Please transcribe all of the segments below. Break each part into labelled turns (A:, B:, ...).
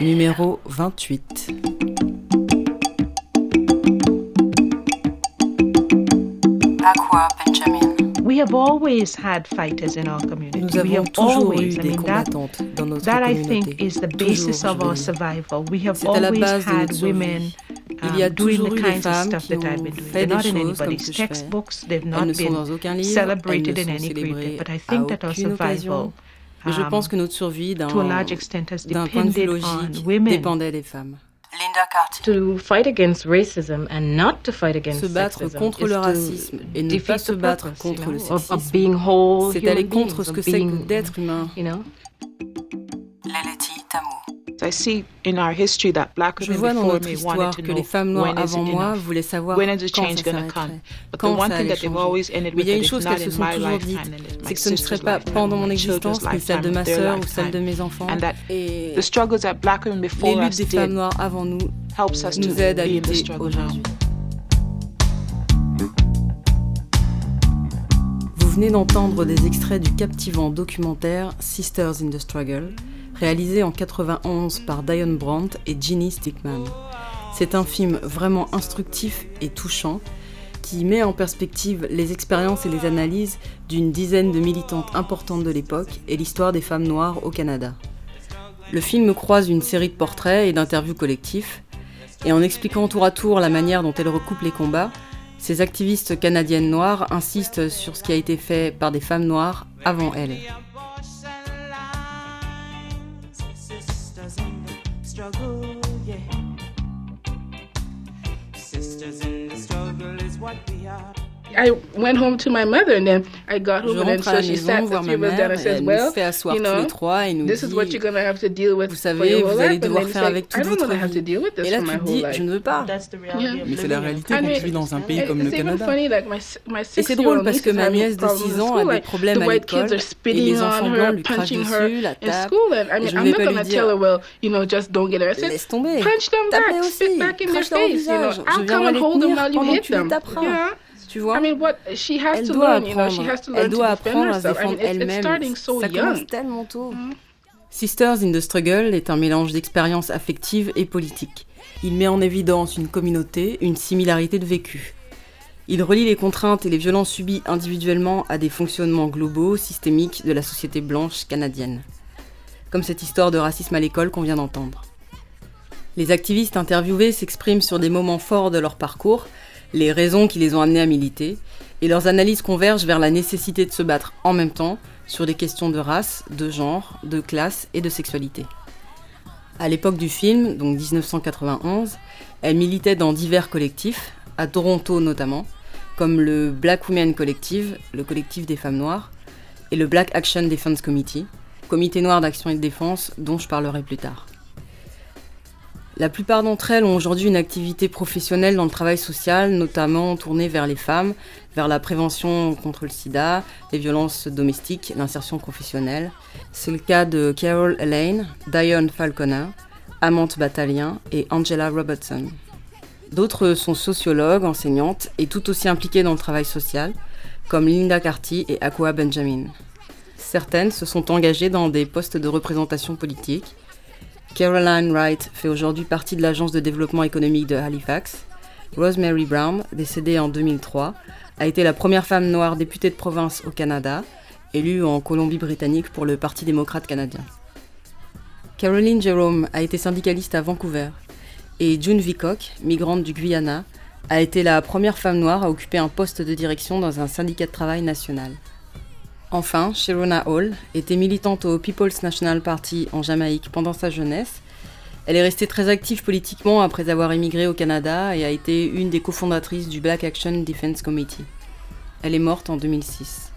A: Numéro 28.
B: Aqua Benjamin.
C: We have always had fighters in our community.
A: Nous
C: we
A: avons
C: have
A: toujours
C: always,
A: eu
C: I
A: des
C: that,
A: combattantes dans notre
C: that I
A: communauté.
C: think is the basis
A: Toujours,
C: of our survival. We have always had women
A: Il y a
C: um, doing
A: toujours
C: the
A: eu des
C: kinds of
A: femmes
C: stuff
A: qui
C: that I've been doing. They're
A: des
C: not in anybody's
A: ce que je fais.
C: textbooks. They've
A: Elles
C: not
A: ne sont
C: been celebrated
A: elles
C: in
A: ne sont
C: any But I think that our survival,
A: Mais je
C: um,
A: pense que notre survie, d'un
C: to a large extent, has
A: d'un point de vue
C: depended on
A: logique,
C: women.
A: dépendait des femmes.
B: Linda.
D: To fight against racism and not to fight against
A: Se battre
D: sexism
A: contre le
D: to
A: racisme et ne pas se battre
D: purpose,
A: contre
D: you
A: le sexisme, c'est aller contre ce que c'est que d'être humain.
D: You know?
A: Je vois dans notre histoire que les femmes noires avant moi voulaient savoir quand
E: change
A: ça quand
E: one
A: ça
E: thing
A: allait
E: that they've
A: changer?
E: always ended
A: Mais il y a une chose qu'elles se sont toujours dites, c'est que ce ne serait pas pendant mon existence, ni celle de ma sœur ou celle de mes enfants. Et les
E: before
A: luttes des femmes noires avant nous
E: helps us to
A: nous aident à lutter aujourd'hui. Vous venez d'entendre des extraits du captivant documentaire Sisters in the Struggle, réalisé en 91 par Diane Brandt et Ginny Stickman. C'est un film vraiment instructif et touchant qui met en perspective les expériences et les analyses d'une dizaine de militantes importantes de l'époque et l'histoire des femmes noires au Canada. Le film croise une série de portraits et d'interviews collectifs, et en expliquant tour à tour la manière dont elle recoupe les combats, ces activistes canadiennes noires insistent sur ce qui a été fait par des femmes noires avant elles.
F: Struggle,
G: I went home to my mother and then I got
A: Je
G: home and then so she sat the
A: ma
G: three of us down and says, well, you know, this is what
A: dit
G: you're gonna have to deal with
A: Vous
G: for
A: savez,
G: your
A: vous
G: whole
A: allez
G: life. And
A: devoir faire
G: like,
A: avec
G: I
A: toute
G: don't
A: votre
G: want to have to
A: vie.
G: deal with this
A: Et là
G: for my
A: tu dis,
G: life.
A: je ne veux pas.
C: That's the reality
G: Yeah.
C: of
H: Mais c'est la réalité
G: I
H: quand
G: mean,
H: tu vis dans un pays comme le
G: it's even
H: Canada.
G: funny, like my, s- my
A: Et c'est
G: six-year-old
A: drôle parce
G: niece
A: que
G: is
A: ma
G: having
A: nièce de
G: problems
A: 6
G: in
A: ans
G: school,
A: a des
G: like,
A: problèmes
G: the
A: à
G: white kids
A: l'école
G: are
A: et
G: spitting
A: les
G: on
A: enfants
G: her,
A: blancs lui crachent dessus, la
G: in
A: tapent.
G: school. And I
A: Et
G: mean,
A: je ne
G: I'm
A: vais
G: not
A: pas lui
G: gonna
A: dire,
G: tell her, well, you know, just don't get her. I said,
A: laisse tomber.
G: punch them
A: Tape-les
G: back, spit
A: aussi.
G: back in their
A: Crache-leur au
G: face, you know.
A: visage.
G: I'll
A: Je
G: and
A: les
G: hold them
A: tenir
G: while you
A: pendant que
G: hit
A: tu les
G: them.
A: taperas.
G: Yeah.
A: Tu vois?
G: I mean, what she has
A: Elle
G: to
A: doit
G: learn, you know, she
A: apprendre.
G: has to learn
A: Elle
G: to
A: doit
G: defend
A: apprendre à se défendre elle-même. Ça commence tellement tôt. Sisters in the Struggle est un mélange d'expériences affectives et politiques. Il met en évidence une communauté, une similarité de vécu. Il relie les contraintes et les violences subies individuellement à des fonctionnements globaux, systémiques de la société blanche canadienne. Comme cette histoire de racisme à l'école qu'on vient d'entendre. Les activistes interviewés s'expriment sur des moments forts de leur parcours, les raisons qui les ont amenés à militer, et leurs analyses convergent vers la nécessité de se battre en même temps sur des questions de race, de genre, de classe et de sexualité. À l'époque du film, donc 1991, elle militait dans divers collectifs, à Toronto notamment, comme le Black Women Collective, le collectif des femmes noires, et le Black Action Defense Committee, comité noir d'action et de défense dont je parlerai plus tard. La plupart d'entre elles ont aujourd'hui une activité professionnelle dans le travail social, notamment tournée vers les femmes, vers la prévention contre le sida, les violences domestiques, l'insertion professionnelle. C'est le cas de Carol Elaine, Diane Falconer, Amante Batalien et Angela Robertson. D'autres sont sociologues, enseignantes et tout aussi impliquées dans le travail social, comme Linda Carty et Aqua Benjamin. Certaines se sont engagées dans des postes de représentation politique. Caroline Wright fait aujourd'hui partie de l'agence de développement économique de Halifax. Rosemary Brown, décédée en 2003, a été la première femme noire députée de province au Canada, élue en Colombie-Britannique pour le Parti démocrate canadien. Caroline Jerome a été syndicaliste à Vancouver et June Vicock, migrante du Guyana, a été la première femme noire à occuper un poste de direction dans un syndicat de travail national. Enfin, Sharona Hall était militante au People's National Party en Jamaïque pendant sa jeunesse. Elle est restée très active politiquement après avoir émigré au Canada et a été une des cofondatrices du Black Action Defense Committee. Elle est morte en 2006.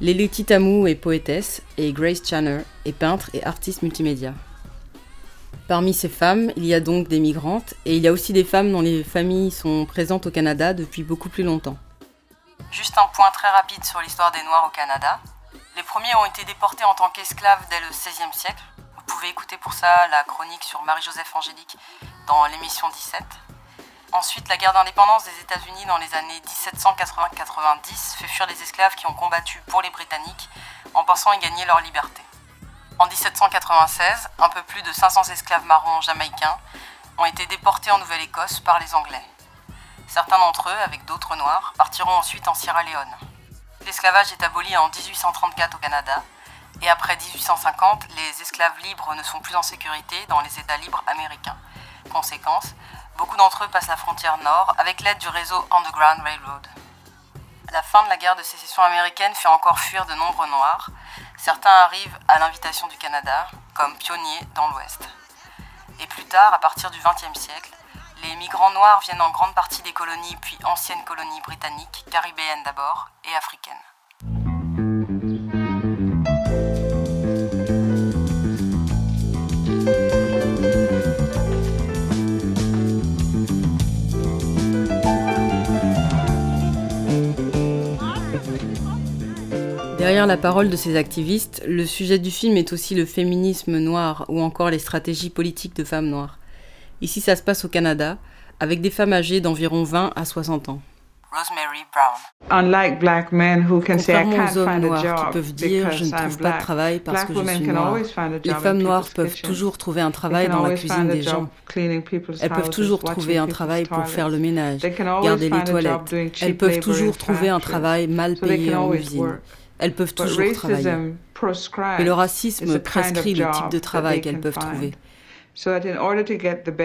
A: Leleti Tamu est poétesse et Grace Channer est peintre et artiste multimédia. Parmi ces femmes, il y a donc des migrantes et il y a aussi des femmes dont les familles sont présentes au Canada depuis beaucoup plus longtemps. Juste un point très rapide sur l'histoire des Noirs au Canada. Les premiers ont été déportés en tant qu'esclaves dès le XVIe siècle. Vous pouvez écouter pour ça la chronique sur Marie-Joseph Angélique dans l'émission 17. Ensuite, la guerre d'indépendance des États-Unis dans les années 1780-90 fait fuir les esclaves qui ont combattu pour les Britanniques en pensant y gagner leur liberté. En 1796, un peu plus de 500 esclaves marrons jamaïcains ont été déportés en Nouvelle-Écosse par les Anglais. Certains d'entre eux, avec d'autres noirs, partiront ensuite en Sierra Leone. L'esclavage est aboli en 1834 au Canada, et après 1850, les esclaves libres ne sont plus en sécurité dans les États libres américains. Conséquence, beaucoup d'entre eux passent la frontière nord avec l'aide du réseau Underground Railroad. La fin de la guerre de sécession américaine fait encore fuir de nombreux Noirs. Certains arrivent à l'invitation du Canada, comme pionniers dans l'Ouest. Et plus tard, à partir du XXe siècle, les migrants noirs viennent en grande partie des colonies, puis anciennes colonies britanniques, caribéennes d'abord, et africaines. Derrière la parole de ces activistes, le sujet du film est aussi le féminisme noir ou encore les stratégies politiques de femmes noires. Ici, ça se passe au Canada, avec des femmes âgées d'environ 20 à 60 ans.
B: Rosemary Brown.
H: Unlike black men who can say I
A: Contrairement
H: can't
A: aux hommes
H: find a
A: noirs qui
H: job
A: peuvent dire je
H: because
A: ne
H: I'm
A: trouve pas de
H: black.
A: travail parce
H: Black
A: que je
H: women
A: suis
H: can
A: noire.
H: always find a
A: Les
H: job in
A: femmes noires peuvent toujours trouver un
H: They
A: travail
H: can
A: dans la
H: always
A: cuisine
H: find a
A: des
H: job
A: gens.
H: cleaning people's
A: Elles peuvent toujours trouver un travail pour
H: toilets.
A: faire le ménage,
H: They can always
A: garder les
H: find a job
A: toilettes. Elles peuvent toujours
H: in
A: trouver un travail mal payé
H: can
A: en
H: always
A: usine.
H: work.
A: Elles peuvent toujours travailler.
H: racism prescribes
A: Mais le
H: is
A: racisme
H: the kind of
A: prescrit le type
H: job
A: de travail
H: they
A: qu'elles
H: can
A: peuvent
H: find.
A: trouver.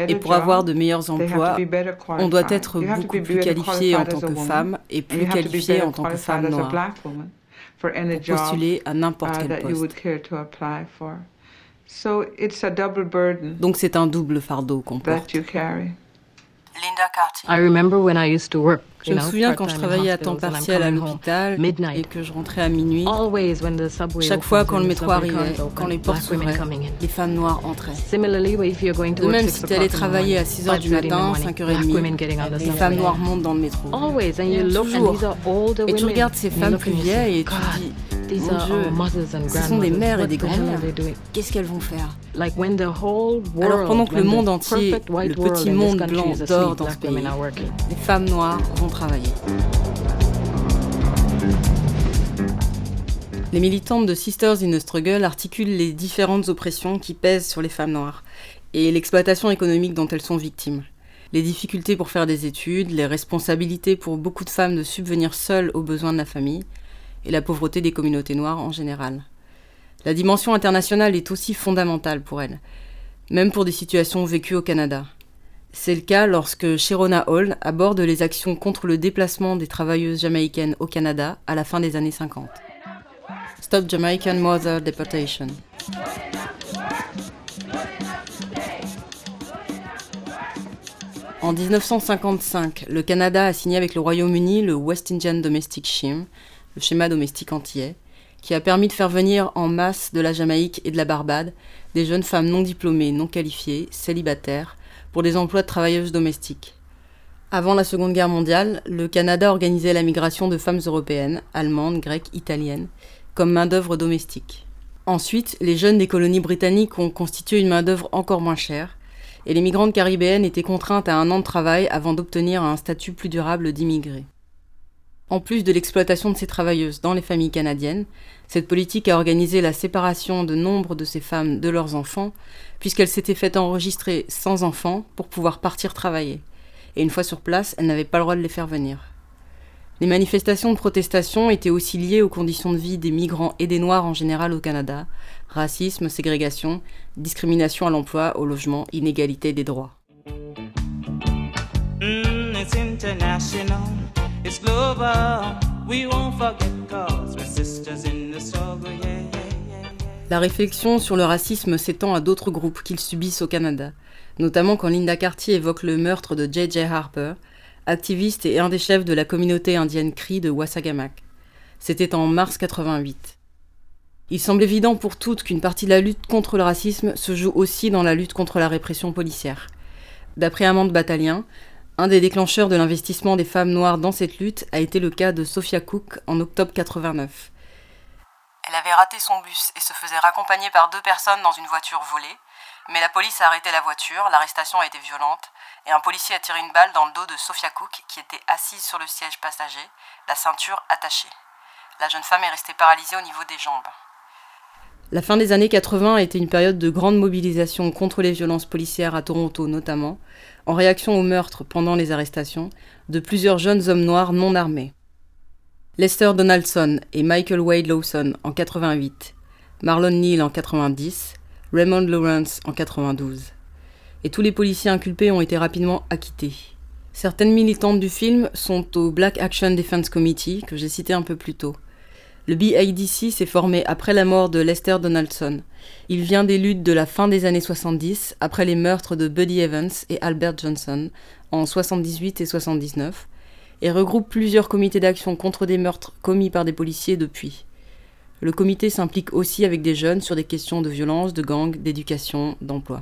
A: Et pour avoir de meilleurs
H: they have to
A: emplois,
H: be better
A: on doit
H: qualified.
A: être
H: You have to
A: beaucoup
H: be
A: plus qualifié en
H: qualified
A: tant
H: as a
A: que
H: woman,
A: femme et
H: and
A: plus
H: you have to be
A: qualifié
H: better
A: en tant que
H: qualified
A: femme
H: as a
A: noire
H: black woman for any
A: pour
H: job
A: postuler à n'importe
H: uh,
A: quel
H: that you
A: poste.
H: would care to apply for. So it's a double burden
A: Donc c'est un double fardeau qu'on porte.
H: that you carry.
B: Linda Carty.
D: I remember when I used to work.
A: Je me souviens quand je travaillais à temps partiel à l'hôpital et que je rentrais à minuit. Chaque fois quand le métro arrivait, quand les portes s'ouvraient, les femmes noires entraient. De même si tu allais travailler à
D: morning,
A: 6 heures du
D: 5:30 in the
A: matin,
D: morning,
A: 5h30,
D: black women getting on the
A: les femmes noires montent dans le métro. Toujours.
D: older
A: Et tu regardes ces femmes plus vieilles et tu dis, mon Dieu, ce sont des mères et des grands-mères. Qu'est-ce qu'elles vont faire? Alors pendant que le monde entier, le petit monde blanc dort dans ce pays, les femmes noires vont travailler. Les militantes de Sisters in the Struggle articulent les différentes oppressions qui pèsent sur les femmes noires et l'exploitation économique dont elles sont victimes. Les difficultés pour faire des études, les responsabilités pour beaucoup de femmes de subvenir seules aux besoins de la famille et la pauvreté des communautés noires en général. La dimension internationale est aussi fondamentale pour elles, même pour des situations vécues au Canada. C'est le cas lorsque Sherona Hall aborde les actions contre le déplacement des travailleuses jamaïcaines au Canada à la fin des années 50. Stop Jamaican Mother Deportation. En 1955, le Canada a signé avec le Royaume-Uni le West Indian Domestic Scheme, le schéma domestique antillais, qui a permis de faire venir en masse de la Jamaïque et de la Barbade des jeunes femmes non diplômées, non qualifiées, célibataires, pour des emplois de travailleuses domestiques. Avant la Seconde Guerre mondiale, le Canada organisait la migration de femmes européennes, allemandes, grecques, italiennes, comme main-d'œuvre domestique. Ensuite, les jeunes des colonies britanniques ont constitué une main-d'œuvre encore moins chère, et les migrantes caribéennes étaient contraintes à un an de travail avant d'obtenir un statut plus durable d'immigrés. En plus de l'exploitation de ces travailleuses dans les familles canadiennes, cette politique a organisé la séparation de nombre de ces femmes de leurs enfants, puisqu'elles s'étaient faites enregistrer sans enfants pour pouvoir partir travailler. Et une fois sur place, elles n'avaient pas le droit de les faire venir. Les manifestations de protestation étaient aussi liées aux conditions de vie des migrants et des Noirs en général au Canada, racisme, ségrégation, discrimination à l'emploi, au logement, inégalité des droits.
F: Mm,
A: La réflexion sur le racisme s'étend à d'autres groupes qu'ils subissent au Canada, notamment quand Linda Cartier évoque le meurtre de J.J. Harper, activiste et un des chefs de la communauté indienne Cree de Wassagamak. C'était en mars 88. Il semble évident pour toutes qu'une partie de la lutte contre le racisme se joue aussi dans la lutte contre la répression policière. D'après Amande Batalien, Un des déclencheurs de l'investissement des femmes noires dans cette lutte a été le cas de Sophia Cook en octobre 89.
B: Elle avait raté son bus et se faisait raccompagner par deux personnes dans une voiture volée, mais la police a arrêté la voiture, l'arrestation a été violente, et un policier a tiré une balle dans le dos de Sophia Cook, qui était assise sur le siège passager, la ceinture attachée. La jeune femme est restée paralysée au niveau des jambes.
A: La fin des années 80 a été une période de grande mobilisation contre les violences policières à Toronto notamment, en réaction aux meurtres pendant les arrestations de plusieurs jeunes hommes noirs non armés. Lester Donaldson et Michael Wade Lawson en 88, Marlon Neal en 90, Raymond Lawrence en 92. Et tous les policiers inculpés ont été rapidement acquittés. Certaines militantes du film sont au Black Action Defense Committee, que j'ai cité un peu plus tôt. Le BADC s'est formé après la mort de Lester Donaldson. Il vient des luttes de la fin des années 70, après les meurtres de Buddy Evans et Albert Johnson en 78 et 79, et regroupe plusieurs comités d'action contre des meurtres commis par des policiers depuis. Le comité s'implique aussi avec des jeunes sur des questions de violence, de gang, d'éducation, d'emploi.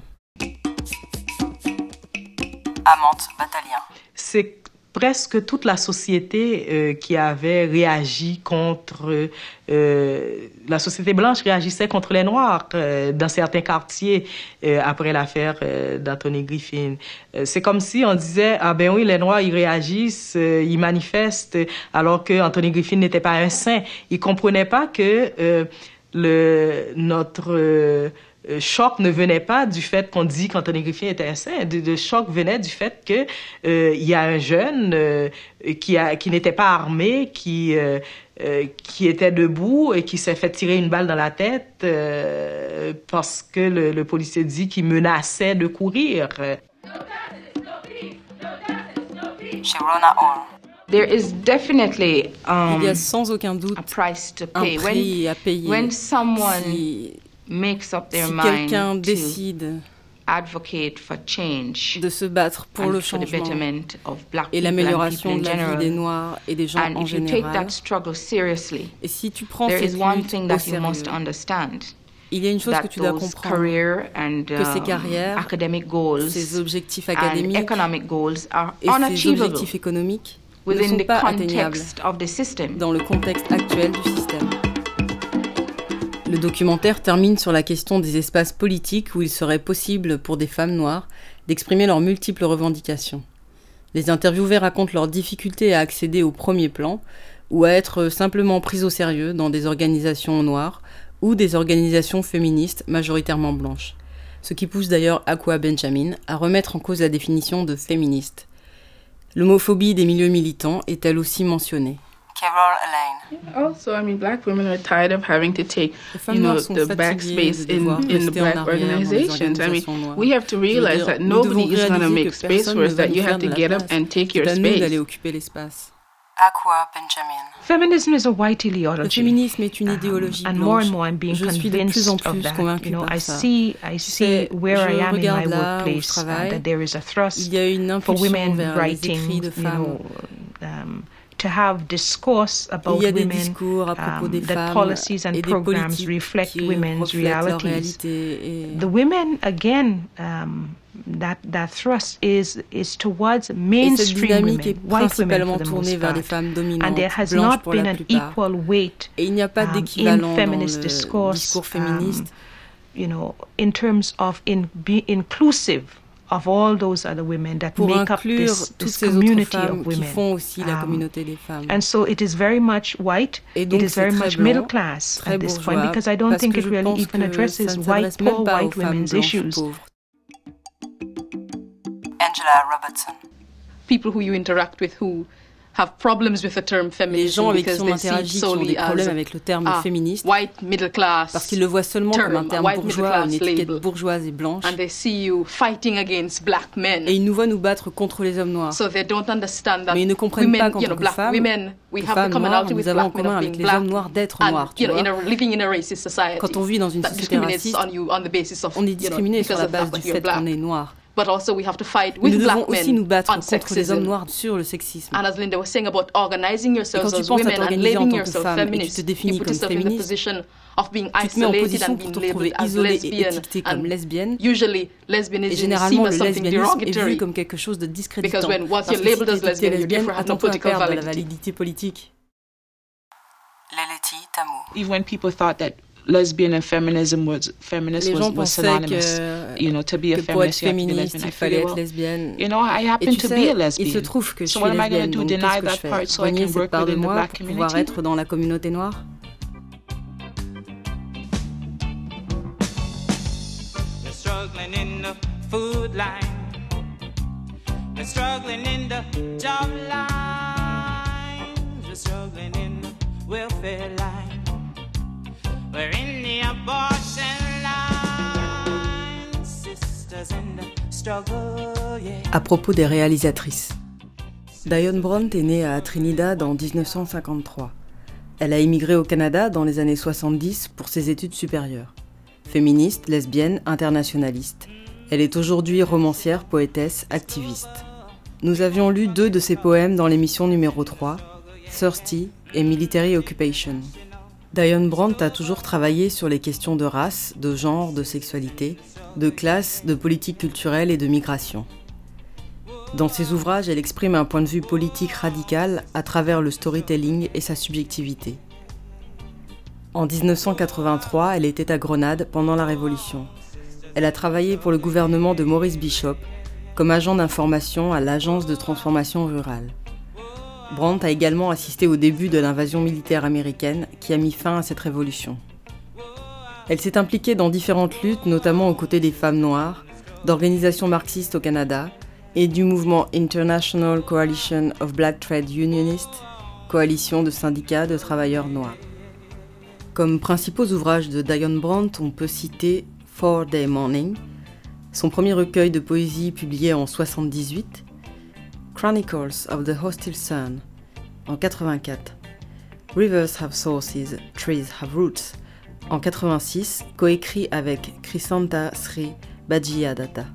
B: Amante
I: c'est presque toute la société euh, qui avait réagi contre euh, la société blanche réagissait contre les noirs euh, dans certains quartiers euh, après l'affaire euh, d'Anthony Griffin. C'est comme si on disait ah ben oui les noirs ils réagissent, ils manifestent alors que Anthony Griffin n'était pas un saint. Ils comprenaient pas que le notre euh, euh, choc ne venait pas du fait qu'on dit qu'Anthony Griffin était un saint. Le, le choc venait du fait que euh, il y a un jeune euh, qui a qui n'était pas armé, qui euh, euh, qui était debout et qui s'est fait tirer une balle dans la tête euh, parce que le, le policier dit qu'il menaçait de courir.
B: Hall.
D: There is definitely um,
A: Il y a sans aucun doute
D: a price to
A: un
D: pay. When,
A: prix à payer
D: when someone
A: si,
D: makes up their
A: si
D: mind
A: quelqu'un décide
D: advocate for change
A: de se battre pour le changement
D: betterment of black
A: et l'amélioration de la vie des Noirs et des gens
D: And
A: en
D: if you take
A: général.
D: that struggle seriously,
A: Et si tu prends
D: there
A: cette
D: is one
A: lutte
D: thing
A: au
D: that you must
A: sérieux,
D: understand.
A: il y a une chose que tu dois comprendre.
D: and
A: que ces
D: um,
A: carrières,
D: academic goals
A: Ces objectifs
D: and
A: académiques
D: economic goals are
A: et ces objectifs économiques ne
D: within
A: sont
D: the
A: pas atteignables
D: context of the system.
A: dans le contexte actuel du système. Le documentaire termine sur la question des espaces politiques où il serait possible pour des femmes noires d'exprimer leurs multiples revendications. Les interviewés racontent leurs difficultés à accéder au premier plan ou à être simplement prises au sérieux dans des organisations noires ou des organisations féministes majoritairement blanches. Ce qui pousse d'ailleurs Aqua Benjamin à remettre en cause la définition de féministe. L'homophobie des milieux militants est elle aussi mentionnée.
B: Carol Elaine.
G: Also, I mean, black women are tired of having to take,
A: Les femmes
G: you know,
A: noires sont
G: the
A: fatiguées
G: backspace
A: de
G: in,
A: devoir
G: in the
A: rester en
G: black
A: arrière dans les
G: organizations. I mean,
A: organisations noires.
G: we have to
A: Je veux
G: realize
A: dire,
G: that
A: nous
G: nobody
A: devons
G: is going to
A: réaliser
G: make
A: que
G: space
A: personne
G: for
A: ne
G: us,
A: va
G: that
A: nous
G: you
A: faire
G: have
A: de
G: to
A: la
G: get up
A: place.
G: and take
A: C'est
G: your
A: à nous d'aller
G: space.
A: occuper l'espace.
B: Aqua Benjamin.
C: Feminism is a white
A: Le
C: ideology.
A: féminisme est une
C: Um,
A: idéologie
C: and more
A: blanche.
C: and more I'm being
A: Je suis de plus
C: convinced
A: en
C: of
A: plus
C: that.
A: convaincue
C: You know,
A: par
C: I
A: ça.
C: see, I
A: Tu
C: see
A: sais,
C: where I
A: je
C: am in my
A: regarde là où je
C: workplace uh,
A: travaille.
C: that there is a thrust
A: Il y a une
C: for
A: impulsion
C: women
A: vers les
C: writing,
A: écrits de
C: you
A: femmes.
C: know, um, to have discourse about
A: Il y a des
C: women,
A: discours à propos
C: um,
A: des
C: that
A: femmes
C: policies and
A: et des
C: programs
A: politiques
C: reflect
A: qui
C: women's
A: reflètent leur
C: realities.
A: réalité. Et,
C: The women, again, um, that that thrust is is towards
A: et cette
C: mainstream
A: dynamique
C: women,
A: est
C: white women
A: principalement
C: for the
A: tournée
C: most
A: vers des
C: part.
A: femmes dominantes,
C: And there has
A: blanches
C: not
A: pour
C: been
A: la
C: an
A: plupart.
C: equal weight
A: Et il n'y a pas
C: um,
A: d'équivalent
C: in
A: dans
C: feminist
A: le
C: discourse,
A: discours féministe.
C: um, you know, in terms of in be inclusive of all those other women that
A: pour
C: make up this, this community
A: femmes
C: of
A: qui
C: women.
A: font aussi la
C: Um,
A: communauté des femmes.
C: And so it is very much white.
A: Et
C: It
A: donc
C: is very much
A: blanc,
C: middle class at this point because I don't think it really even addresses white,
A: s'adresse même
C: poor white women's issues.
A: pauvres.
B: Angela Robertson.
J: people who you interact with who have problems with the term
A: Les gens avec qui on interagit qui ont des problèmes avec le terme féministe
J: white middle class
A: parce qu'ils le voient seulement comme un terme bourgeois, une étiquette bourgeoise et blanche.
J: and they see you fighting against black men.
A: Et ils nous voient nous battre contre les hommes noirs.
J: So they don't understand that
A: Mais ils ne comprennent pas qu'en tant que
J: black
A: femmes,
J: women, we
A: que
J: have the
A: femmes noires, nous avons en commun avec les hommes noirs d'être noirs, tu vois. Quand on vit dans une société raciste,
J: on
A: est discriminé sur la base du fait qu'on est noir.
J: But also we have to fight
A: nous
J: with
A: devons
J: black
A: aussi
J: men
A: nous battre
J: on
A: contre les hommes
J: sexism.
A: noirs sur le sexisme.
J: And as Linda was saying about organizing
A: Et
J: yourselves as women and
A: t'organiser en
J: labeling
A: tant que
J: yourself
A: femme et tu
J: feminist,
A: te
J: you put
A: comme
J: yourself in
A: the
J: position of being
A: tu te mets en
J: isolated and being labeled as lesbian.
A: comme
J: And
A: lesbienne.
J: usually,
A: Et
J: lesbianism is seen
A: généralement,
J: as
A: le
J: something
A: lesbianisme est vu
J: derogatory.
A: comme quelque chose de discréditant.
J: Because when- once
A: Parce
J: you're
A: que si
J: labeled as lesbian, you
A: lesbienne,
J: therefore have no political
A: perdre de la
J: validity.
A: validité politique.
B: Leleti Tamu.
E: Even when people thought that lesbian and feminism was feminist
A: Les
E: was,
A: gens
E: was synonymous.
A: que,
E: you know, to be a feminist, you have to be lesbian. I figured, well,
A: lesbienne.
E: you know, I happen to
A: sais,
E: be a
A: il se
E: lesbian.
A: trouve que je
E: So
A: suis
E: what am I going
A: lesbienne,
E: to do? Deny that
A: je
E: part so I can
A: cette
E: work within the black
A: pour pouvoir
E: community?
A: être dans la communauté noire?
F: They're struggling in the food line. They're struggling in the job line. They're struggling in the welfare line. We're in the abortion struggle.
A: À propos des réalisatrices. Diane Brandt est née à Trinidad en 1953. Elle a immigré au Canada dans les années 70 pour ses études supérieures. Féministe, lesbienne, internationaliste. Elle est aujourd'hui romancière, poétesse, activiste. Nous avions lu deux de ses poèmes dans l'émission numéro 3, Thirsty et Military Occupation. Diane Brandt a toujours travaillé sur les questions de race, de genre, de sexualité, de classe, de politique culturelle et de migration. Dans ses ouvrages, elle exprime un point de vue politique radical à travers le storytelling et sa subjectivité. En 1983, elle était à Grenade pendant la Révolution. Elle a travaillé pour le gouvernement de Maurice Bishop comme agent d'information à l'Agence de transformation rurale. Brandt a également assisté au début de l'invasion militaire américaine qui a mis fin à cette révolution. Elle s'est impliquée dans différentes luttes, notamment aux côtés des femmes noires, d'organisations marxistes au Canada et du mouvement International Coalition of Black Trade Unionists, coalition de syndicats de travailleurs noirs. Comme principaux ouvrages de Diane Brandt, on peut citer Four Day Morning, son premier recueil de poésie publié en 78, Chronicles of the Hostile Sun en 84, Rivers Have Sources, Trees Have Roots en 86, coécrit avec Crisanta Sri Bajiyadatta.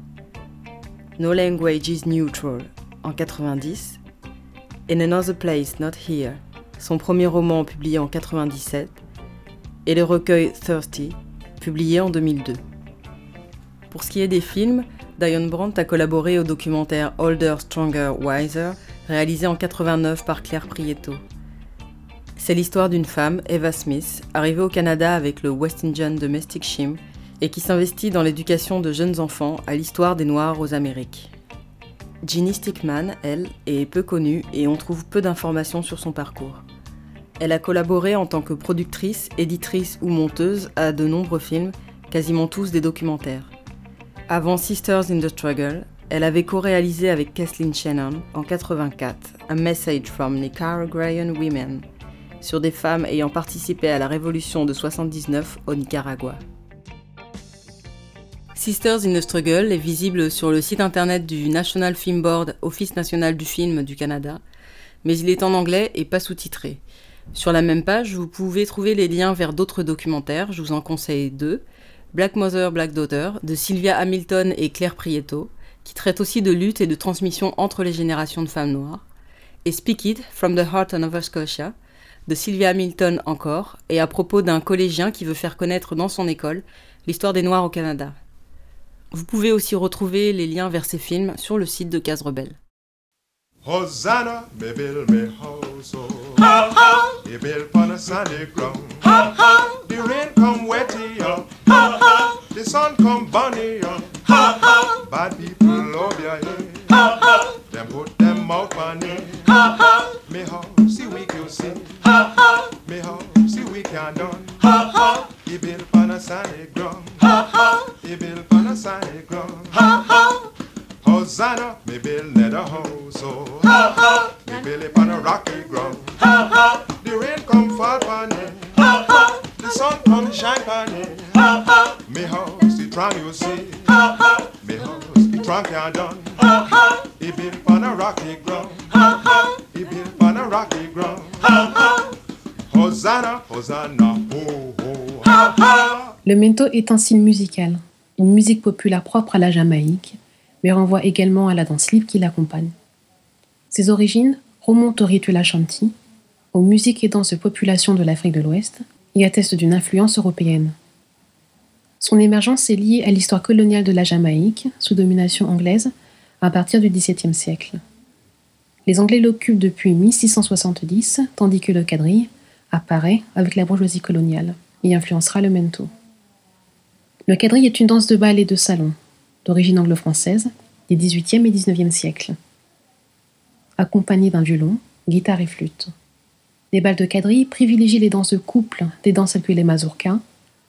A: No Language is Neutral en 90, In Another Place Not Here, son premier roman publié en 97, et le recueil Thirsty, publié en 2002. Pour ce qui est des films, Diane Brandt a collaboré au documentaire Older, Stronger, Wiser, réalisé en 89 par Claire Prieto. C'est l'histoire d'une femme, Eva Smith, arrivée au Canada avec le West Indian Domestic Shim et qui s'investit dans l'éducation de jeunes enfants à l'histoire des Noirs aux Amériques. Ginny Stickman, elle, est peu connue et on trouve peu d'informations sur son parcours. Elle a collaboré en tant que productrice, éditrice ou monteuse à de nombreux films, quasiment tous des documentaires. Avant Sisters in the Struggle, elle avait co-réalisé avec Kathleen Shannon en 84 A Message from Nicaraguan Women sur des femmes ayant participé à la révolution de 79 au Nicaragua. Sisters in the Struggle est visible sur le site internet du National Film Board, Office national du film du Canada, mais il est en anglais et pas sous-titré. Sur la même page, vous pouvez trouver les liens vers d'autres documentaires, je vous en conseille deux. Black Mother, Black Daughter de Sylvia Hamilton et Claire Prieto, qui traite aussi de lutte et de transmission entre les générations de femmes noires, et Speak It from the Heart of Nova Scotia de Sylvia Hamilton encore, et à propos d'un collégien qui veut faire connaître dans son école l'histoire des Noirs au Canada. Vous pouvez aussi retrouver les liens vers ces films sur le site de Case Rebelle.
K: Hosanna, me house, oh. You build on a sandy ground. Ha ha. The rain come wetty up. Ha ha. The sun come bunny up. Ha ha. Bad people love your head. Ha ha. Them put them mouth on it. Ha ha. Me house, see we can see. Ha ha. Me house, see we can done. Ha ha. You build on a sandy ground. Ha ha. You build on a sandy ground. Ha ha. Hosanna, me nether house, oh. Ha ha. Me build it on a rocky ground. Ha ha. The rain come fall on it. Ha ha. The sun come shine on it. Ha ha. Me house, the trunk you see. Ha ha. Me house, the trunk you done. Ha ha. He built on a rocky ground. Ha ha. He built on a rocky ground. Ha ha. Hosanna, Hosanna. Ha ha.
L: Le mento est un style musical, une musique populaire propre à la Jamaïque, mais renvoie également à la danse libre qui l'accompagne. Ses origines remontent au rituel Ashanti, aux musiques et danses de population de l'Afrique de l'Ouest, et attestent d'une influence européenne. Son émergence est liée à l'histoire coloniale de la Jamaïque, sous domination anglaise, à partir du XVIIe siècle. Les Anglais l'occupent depuis 1670, tandis que le quadrille apparaît avec la bourgeoisie coloniale et influencera le mento. Le quadrille est une danse de bal et de salon, d'origine anglo-française, des XVIIIe et XIXe siècles, accompagnée d'un violon, guitare et flûte. Les bals de quadrille privilégient les danses de couple, des danses telles que les mazurkas,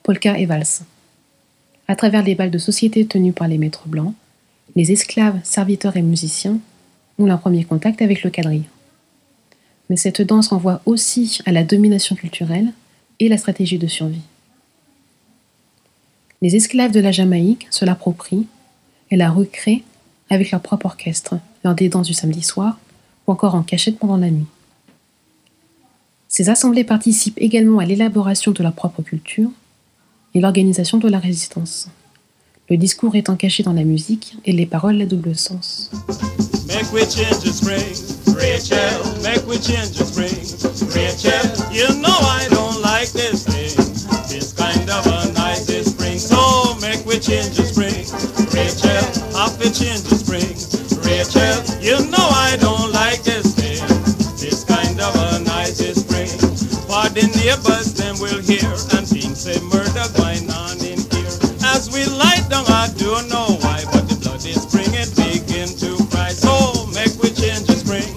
L: polka et valse. À travers les bals de société tenus par les maîtres blancs, les esclaves, serviteurs et musiciens ont leur premier contact avec le quadrille. Mais cette danse renvoie aussi à la domination culturelle et la stratégie de survie. Les esclaves de la Jamaïque se l'approprient et la recréent avec leur propre orchestre, lors des danses du samedi soir ou encore en cachette pendant la nuit. Ces assemblées participent également à l'élaboration de leur propre culture et l'organisation de la résistance. Le discours étant caché dans la musique et les paroles à double sens.
F: You know I don't like this thing, this kind of a spring. So make we change. To change the spring, Rachel. You know I don't like this thing, this kind of a nice spring. For the neighbors them will hear and think say murder going on in here. As we light down, I don't know why, but the bloody spring it begin to cry. So make we change the spring,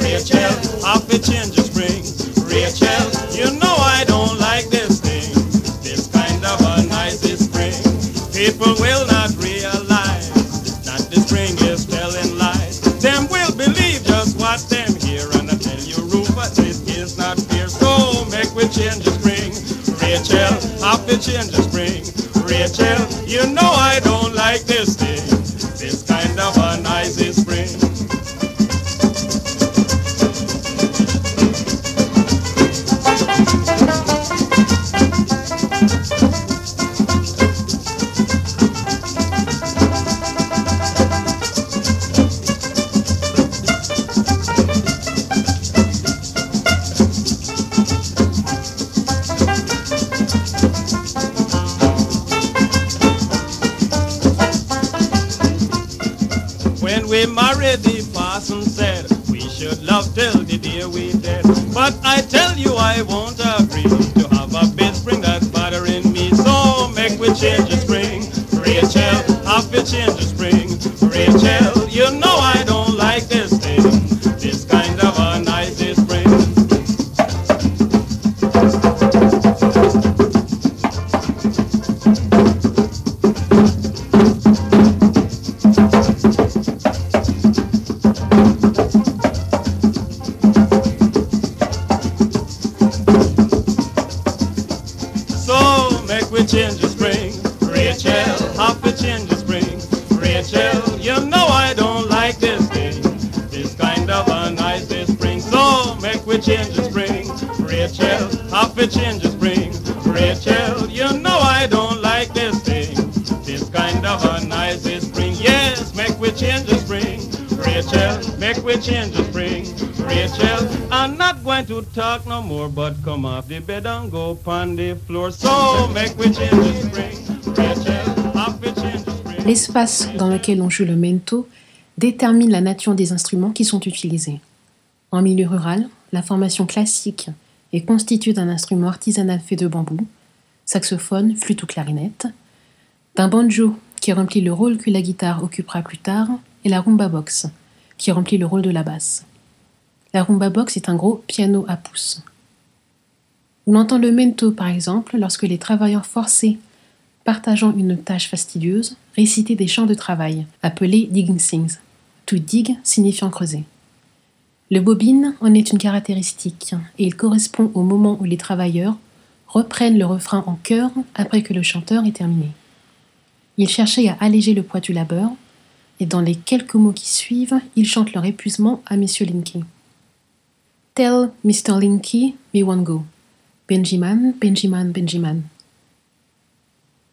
F: Rachel. Have to change the spring, Rachel. You know I don't like this thing, this kind of a nice spring. People will make we change the spring, Rachel. Have to change the spring, Rachel. You know I don't like this thing, this we married, the parson said we should love till the day we dead. But I tell you, I won't agree to have a bed spring that's bothering me. So make we change the spring, Rachel. Have to change the spring, Rachel. You know
L: L'espace dans lequel on joue le mento détermine la nature des instruments qui sont utilisés. En milieu rural, la formation classique est constituée d'un instrument artisanal fait de bambou, saxophone, flûte ou clarinette, d'un banjo qui remplit le rôle que la guitare occupera plus tard, et la rumba box qui remplit le rôle de la basse. La rumba box est un gros piano à pouce. On entend le mento par exemple lorsque les travailleurs forcés partageant une tâche fastidieuse réciter des chants de travail appelés digging sings, to dig signifiant creuser. Le bobine en est une caractéristique et il correspond au moment où les travailleurs reprennent le refrain en chœur après que le chanteur est terminé. Ils cherchaient à alléger le poids du labeur et dans les quelques mots qui suivent, ils chantent leur épuisement à Monsieur Linky. Tell Mr. Linky me one go. Benjamin, Benjamin, Benjamin.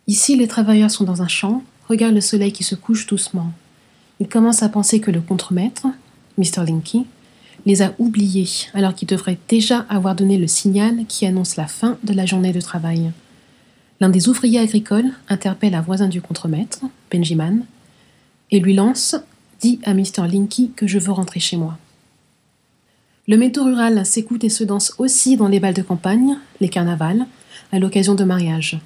L: Ici, les travailleurs sont dans un champ, regardent le soleil qui se couche doucement. il commence à penser que le contremaître, Mr. Linky, les a oubliés alors qu'il devrait déjà avoir donné le signal qui annonce la fin de la journée de travail. L'un des ouvriers agricoles interpelle un voisin du contremaître, Benjamin, et lui lance Dis à Mr. Linky que je veux rentrer chez moi. Le métaux rural s'écoute et se danse aussi dans les balles de campagne, les carnavals, à l'occasion de mariages.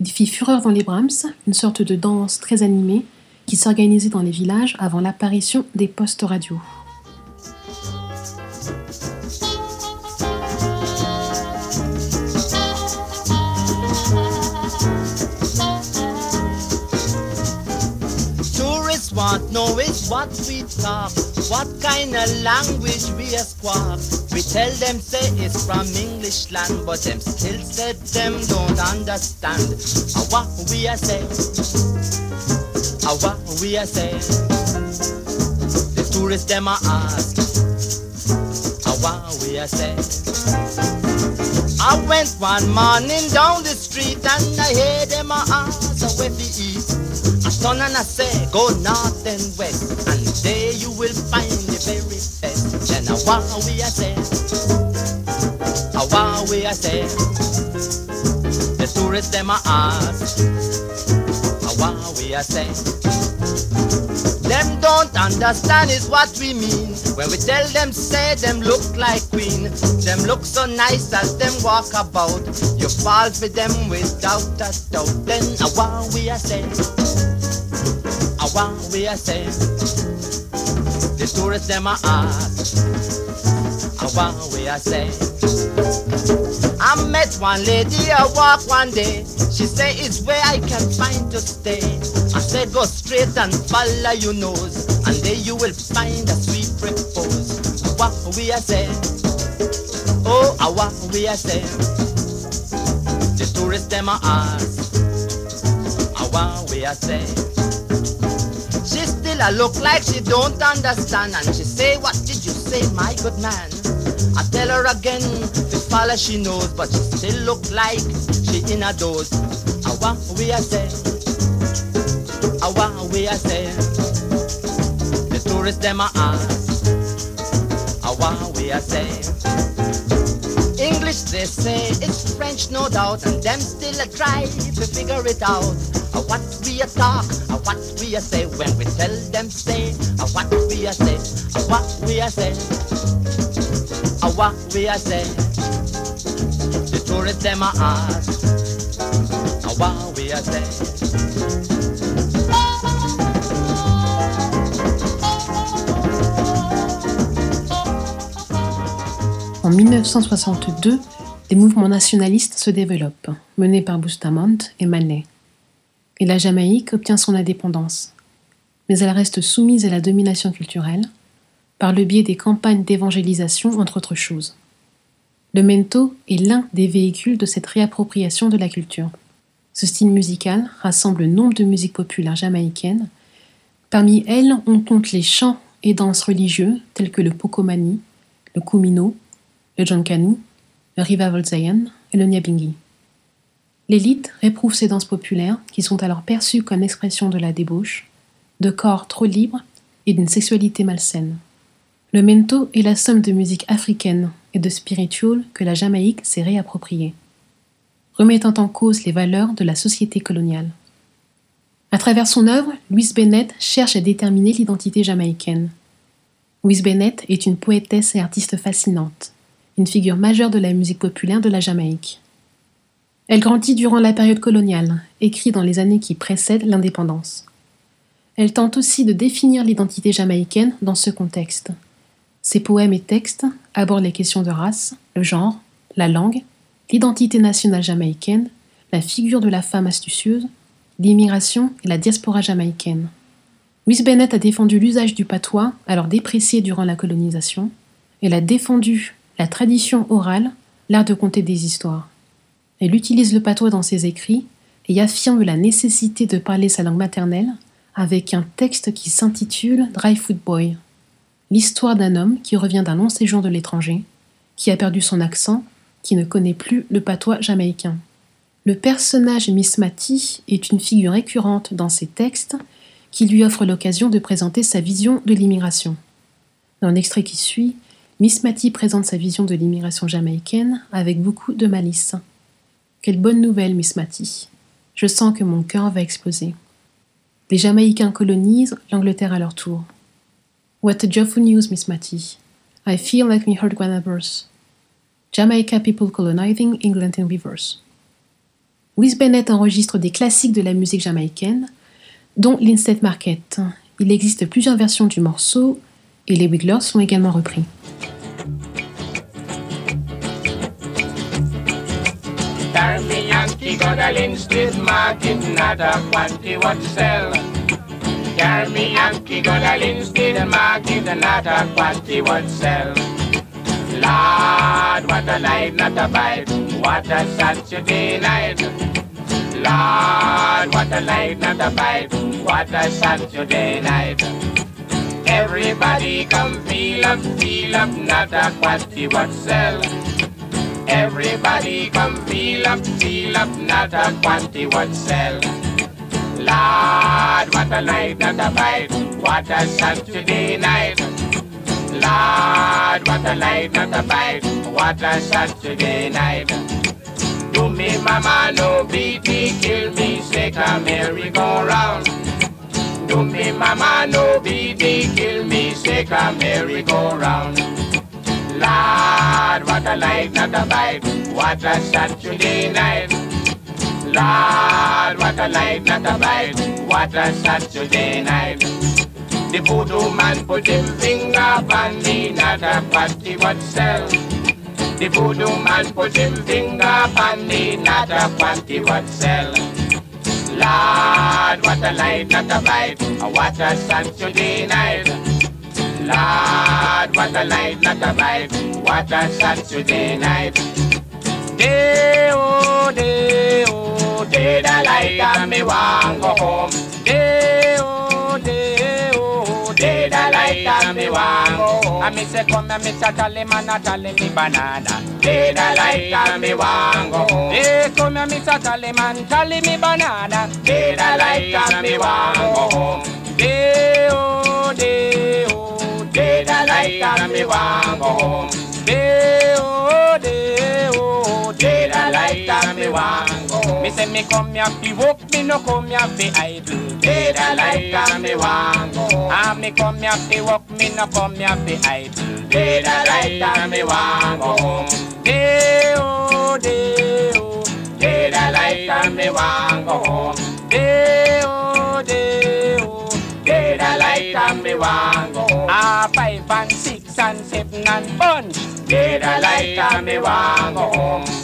L: Il fit fureur dans les Brahms, une sorte de danse très animée qui s'organisait dans les villages avant l'apparition des postes radio.
M: What kind of language we a squawk. We tell them say it's from English land, but them still said them don't understand. Uh, what we a say, uh, what we a say. The tourists them a ask, uh, what we a say. I went one morning down the street and I heard them a ask where we eat. I turn and I say, go north and west, and there you will find the very best. Then I want we a say, I want we a say. The tourists them a ask, I want we a say. Them don't understand is what we mean when we tell them say them look like queen. Them look so nice as them walk about. You fall for them without a doubt. Then I want we a say. I want we a say. The tourists them a ask. I want we a say. I met one lady I walk one day. She say it's where I can find to stay. I said go straight and follow your nose, and there you will find a sweet repose. I want we a say. Oh, I want we a say. The tourists them a ask. I want we a say. A look like she don't understand. And she say, what did you say, my good man? I tell her again, the follow she knows But she still look like she in a doze. I want we a say. I want we a say. The tourists them a ask. I want we a say. English they say, it's French no doubt And them still a try to figure it out Uh,
L: En 1962, des mouvements nationalistes se développent, menés par Bustamante et Manet. Et la Jamaïque obtient son indépendance. Mais elle reste soumise à la domination culturelle, par le biais des campagnes d'évangélisation, entre autres choses. Le mento est l'un des véhicules de cette réappropriation de la culture. Ce style musical rassemble nombre de musiques populaires jamaïcaines. Parmi elles, on compte les chants et danses religieux tels que le Pokomani, le Kumino, le Jonkanu, le Revival Zayan et le Nyabingi. L'élite réprouve ces danses populaires qui sont alors perçues comme expression de la débauche, de corps trop libres et d'une sexualité malsaine. Le mento est la somme de musique africaine et de spiritual que la Jamaïque s'est réappropriée, remettant en cause les valeurs de la société coloniale. À travers son œuvre, Louise Bennett cherche à déterminer l'identité jamaïcaine. Louise Bennett est une poétesse et artiste fascinante, une figure majeure de la musique populaire de la Jamaïque. Elle grandit durant la période coloniale, écrit dans les années qui précèdent l'indépendance. Elle tente aussi de définir l'identité jamaïcaine dans ce contexte. Ses poèmes et textes abordent les questions de race, le genre, la langue, l'identité nationale jamaïcaine, la figure de la femme astucieuse, l'immigration et la diaspora jamaïcaine. Louise Bennett a défendu l'usage du patois, alors déprécié durant la colonisation. Elle a défendu la tradition orale, l'art de conter des histoires. Elle utilise le patois dans ses écrits et affirme la nécessité de parler sa langue maternelle avec un texte qui s'intitule Dry Food Boy, l'histoire d'un homme qui revient d'un long séjour de l'étranger, qui a perdu son accent, qui ne connaît plus le patois jamaïcain. Le personnage Miss Matty est une figure récurrente dans ses textes qui lui offre l'occasion de présenter sa vision de l'immigration. Dans l'extrait qui suit, Miss Matty présente sa vision de l'immigration jamaïcaine avec beaucoup de malice. Quelle bonne nouvelle, Miss Matty. Je sens que mon cœur va exploser. Les Jamaïcains colonisent l'Angleterre à leur tour. What a joyful news, Miss Matty. I feel like me heart gonna burst. Jamaica people colonizing England in reverse. Wiz Bennett enregistre des classiques de la musique jamaïcaine, dont l'Instead Market. Il existe plusieurs versions du morceau et les Wigglers sont également repris.
N: Yankee got a Linstead market, not a quantity what sell. Darby Yankee got a Linstead market, not a quantity what sell. Lord, what a night, not a bite, what a Saturday night. Lord, what a night, not a bite, what a Saturday night. Everybody come feel up, feel up, not a quantity what sell. Everybody come feel up, feel up, not a quantity what sell. Lord, what a night, not a bite, what a Saturday night. Lord, what a night, not a bite, what a Saturday night. Do me mama no beaty, kill me, sick a merry-go-round. Do me mama no beaty, kill me, sick a merry-go-round. Lord, what a night, not a bite, what a Saturday night. Lord, what a night, not a bite, what a Saturday night. The voodoo man put him finger on me, not a party what sell. The voodoo man put him finger on me, not a party what sell. Lord, what a night, not a bite, what a Saturday night. Lord, what a night, not a bite, what a Saturday night. Day, oh, day, oh, day, the light, and me want go home. Day, oh, day, oh, day, the light, and me want go home. And me say, come here, Mr. Tally man, tally me banana. Day, the light, and me want go home. Day, come here, Mr. Tally man, tally me banana. Day, the light, and me want go home. Me want go home. Day, oh, day, oh, day, the light, and me want go home. Me say me come here fi work, me no come here fi idle. Day, the light, and me want go home. Ah, me come here fi work, me no come here fi idle. Day, the light, and me want go home. Day, oh, day, oh, day, the light, and me want go home. Day, oh, day, oh, day, the light, and me want go home. Ah, five and six oh, oh, oh, oh,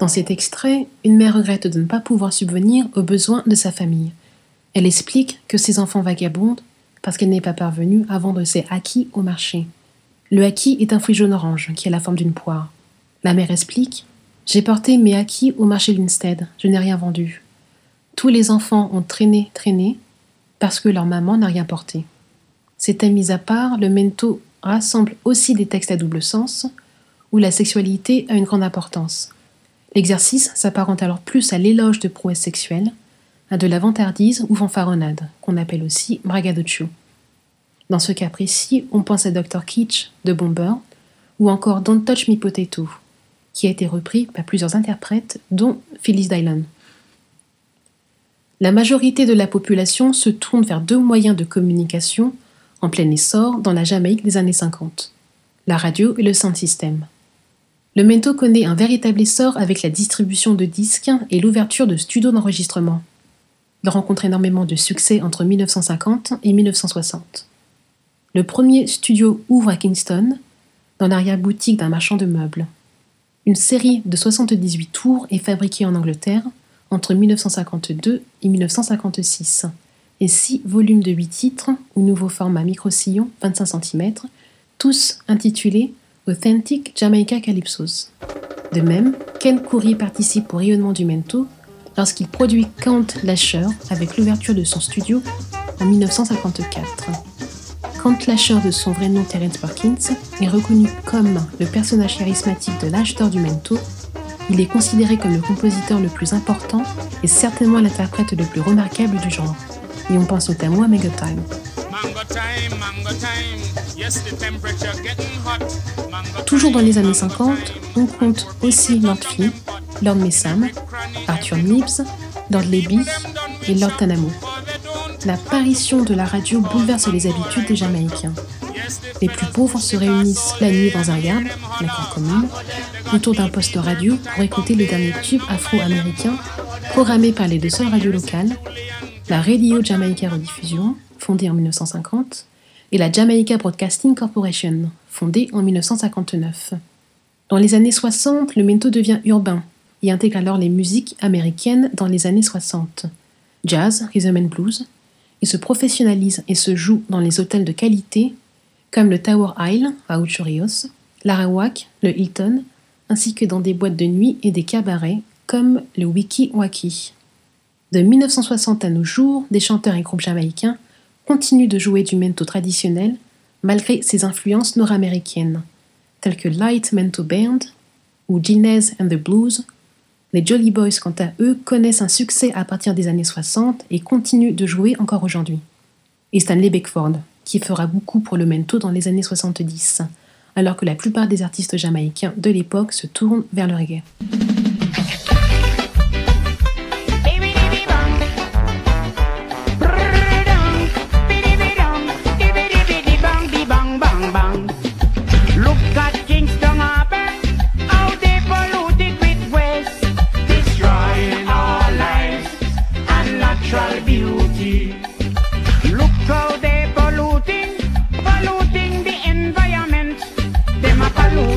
L: Dans cet extrait, une mère regrette de ne pas pouvoir subvenir aux besoins de sa famille. Elle explique que ses enfants vagabondent parce qu'elle n'est pas parvenue à vendre ses acquis au marché. Le acquis est un fruit jaune-orange qui a la forme d'une poire. La mère explique J'ai porté mes acquis au marché Linstead, je n'ai rien vendu. Tous les enfants ont traîné, traîné, parce que leur maman n'a rien porté. C'était mis à part, le mento rassemble aussi des textes à double sens, où la sexualité a une grande importance. L'exercice s'apparente alors plus à l'éloge de prouesse sexuelle, à de la vantardise ou fanfaronnade, qu'on appelle aussi braggadocio. Dans ce cas précis, on pense à Dr. Kitsch de Bomber ou encore Don't Touch Me Potato, qui a été repris par plusieurs interprètes, dont Phyllis Dillon. La majorité de la population se tourne vers deux moyens de communication en plein essor dans la Jamaïque des années 50, la radio et le sound system. Le mento connaît un véritable essor avec la distribution de disques et l'ouverture de studios d'enregistrement. Il rencontre énormément de succès entre 1950 et 1960. Le premier studio ouvre à Kingston, dans l'arrière-boutique d'un marchand de meubles. Une série de 78 tours est fabriquée en Angleterre entre 1952 et 1956, et six volumes de 8 titres au nouveau format micro-sillon 25 cm, tous intitulés Authentic Jamaica Calypsos. De même Ken Curry participe au rayonnement du mento lorsqu'il produit Count Lasher avec l'ouverture de son studio en 1954. Count Lasher, de son vrai nom Terence Perkins, est reconnu comme le personnage charismatique de l'âge d'or du mento. Il est considéré comme le compositeur le plus important et certainement l'interprète le plus remarquable du genre. Et on pense notamment à Megatime. Toujours dans les années 50, on compte aussi Flynn, Lord Messam, Arthur Nibbs, Lord Leby et Lord Tanamo. L'apparition de la radio bouleverse les habitudes des Jamaïcains. Les plus pauvres se réunissent la nuit dans un yard, la commune, autour d'un poste radio pour écouter les derniers tubes afro-américains programmés par les deux seules radios locales, la Radio Jamaica Rediffusion, fondée en 1950, et la Jamaica Broadcasting Corporation, fondée en 1959. Dans les années 60, le mento devient urbain et intègre alors les musiques américaines dans les années 60. Jazz, rhythm and blues, il se professionnalise et se joue dans les hôtels de qualité comme le Tower Isle à l'Arawak, le Hilton, ainsi que dans des boîtes de nuit et des cabarets comme le Wiki Waki. De 1960 à nos jours, des chanteurs et groupes jamaïcains continuent de jouer du mento traditionnel malgré ses influences nord-américaines, telles que Light Mento Band ou Gilnes and the Blues. Les Jolly Boys, quant à eux, connaissent un succès à partir des années 60 et continuent de jouer encore aujourd'hui. Et Stanley Beckford, qui fera beaucoup pour le mento dans les années 70, alors que la plupart des artistes jamaïcains de l'époque se tournent vers le reggae.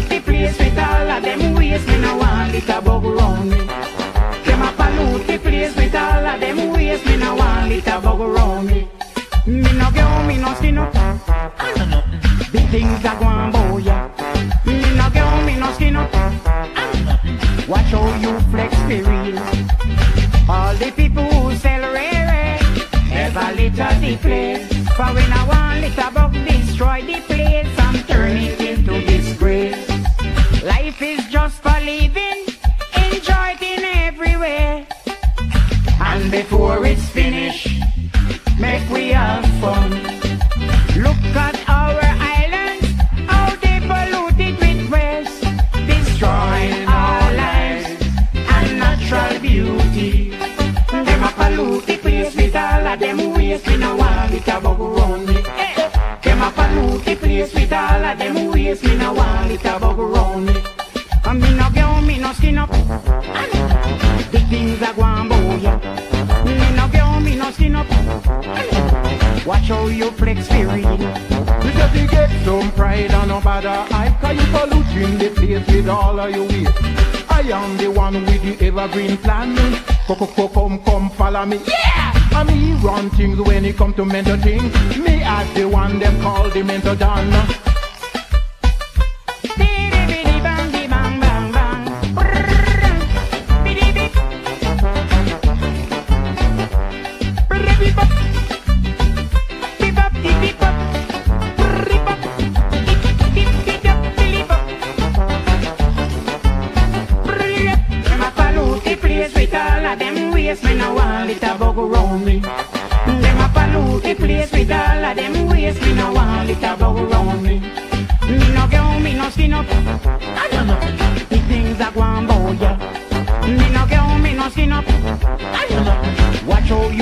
O: The place with all of them waste. Me no want it above around me. Them a pollute the place with all of them waste. Me no want it above around me. Me no girl, me no skin up. The things that go on boy, yeah. Me no girl, me no skin up. Watch how you flex the real. All the people who sell rare, never litter the place. For when before it's finished, make we have fun. Look at our island, how they polluted with waste, destroying our lives and natural beauty. Them a pollute the place with all of them waste, me no want it above around me. Them a pollute the place with all of them waste, me no want it above around me. Watch how you flex real.
P: You just get some pride and no bother hype Cause you polluting the place with all of your waste. I am the one with the evergreen plan. Coco, come, come, follow me. Yeah! I me run things when it come to mental things. Me as the one them call the mental Don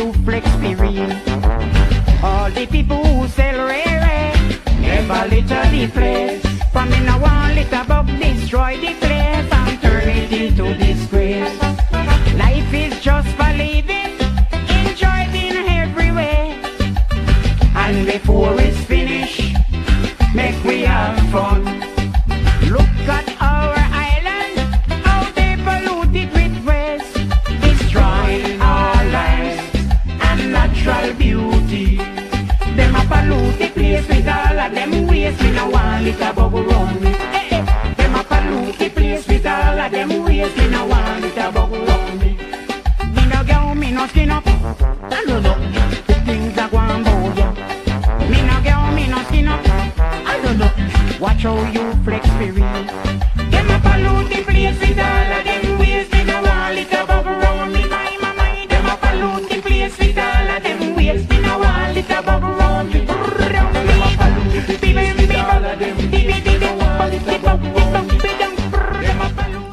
O: Watch how you flex for real. All the people who sell rare, never litter the place. For me no want litter bug destroy the place and turn it into disgrace. Life is just for living, enjoy it in every way. And before waste. Me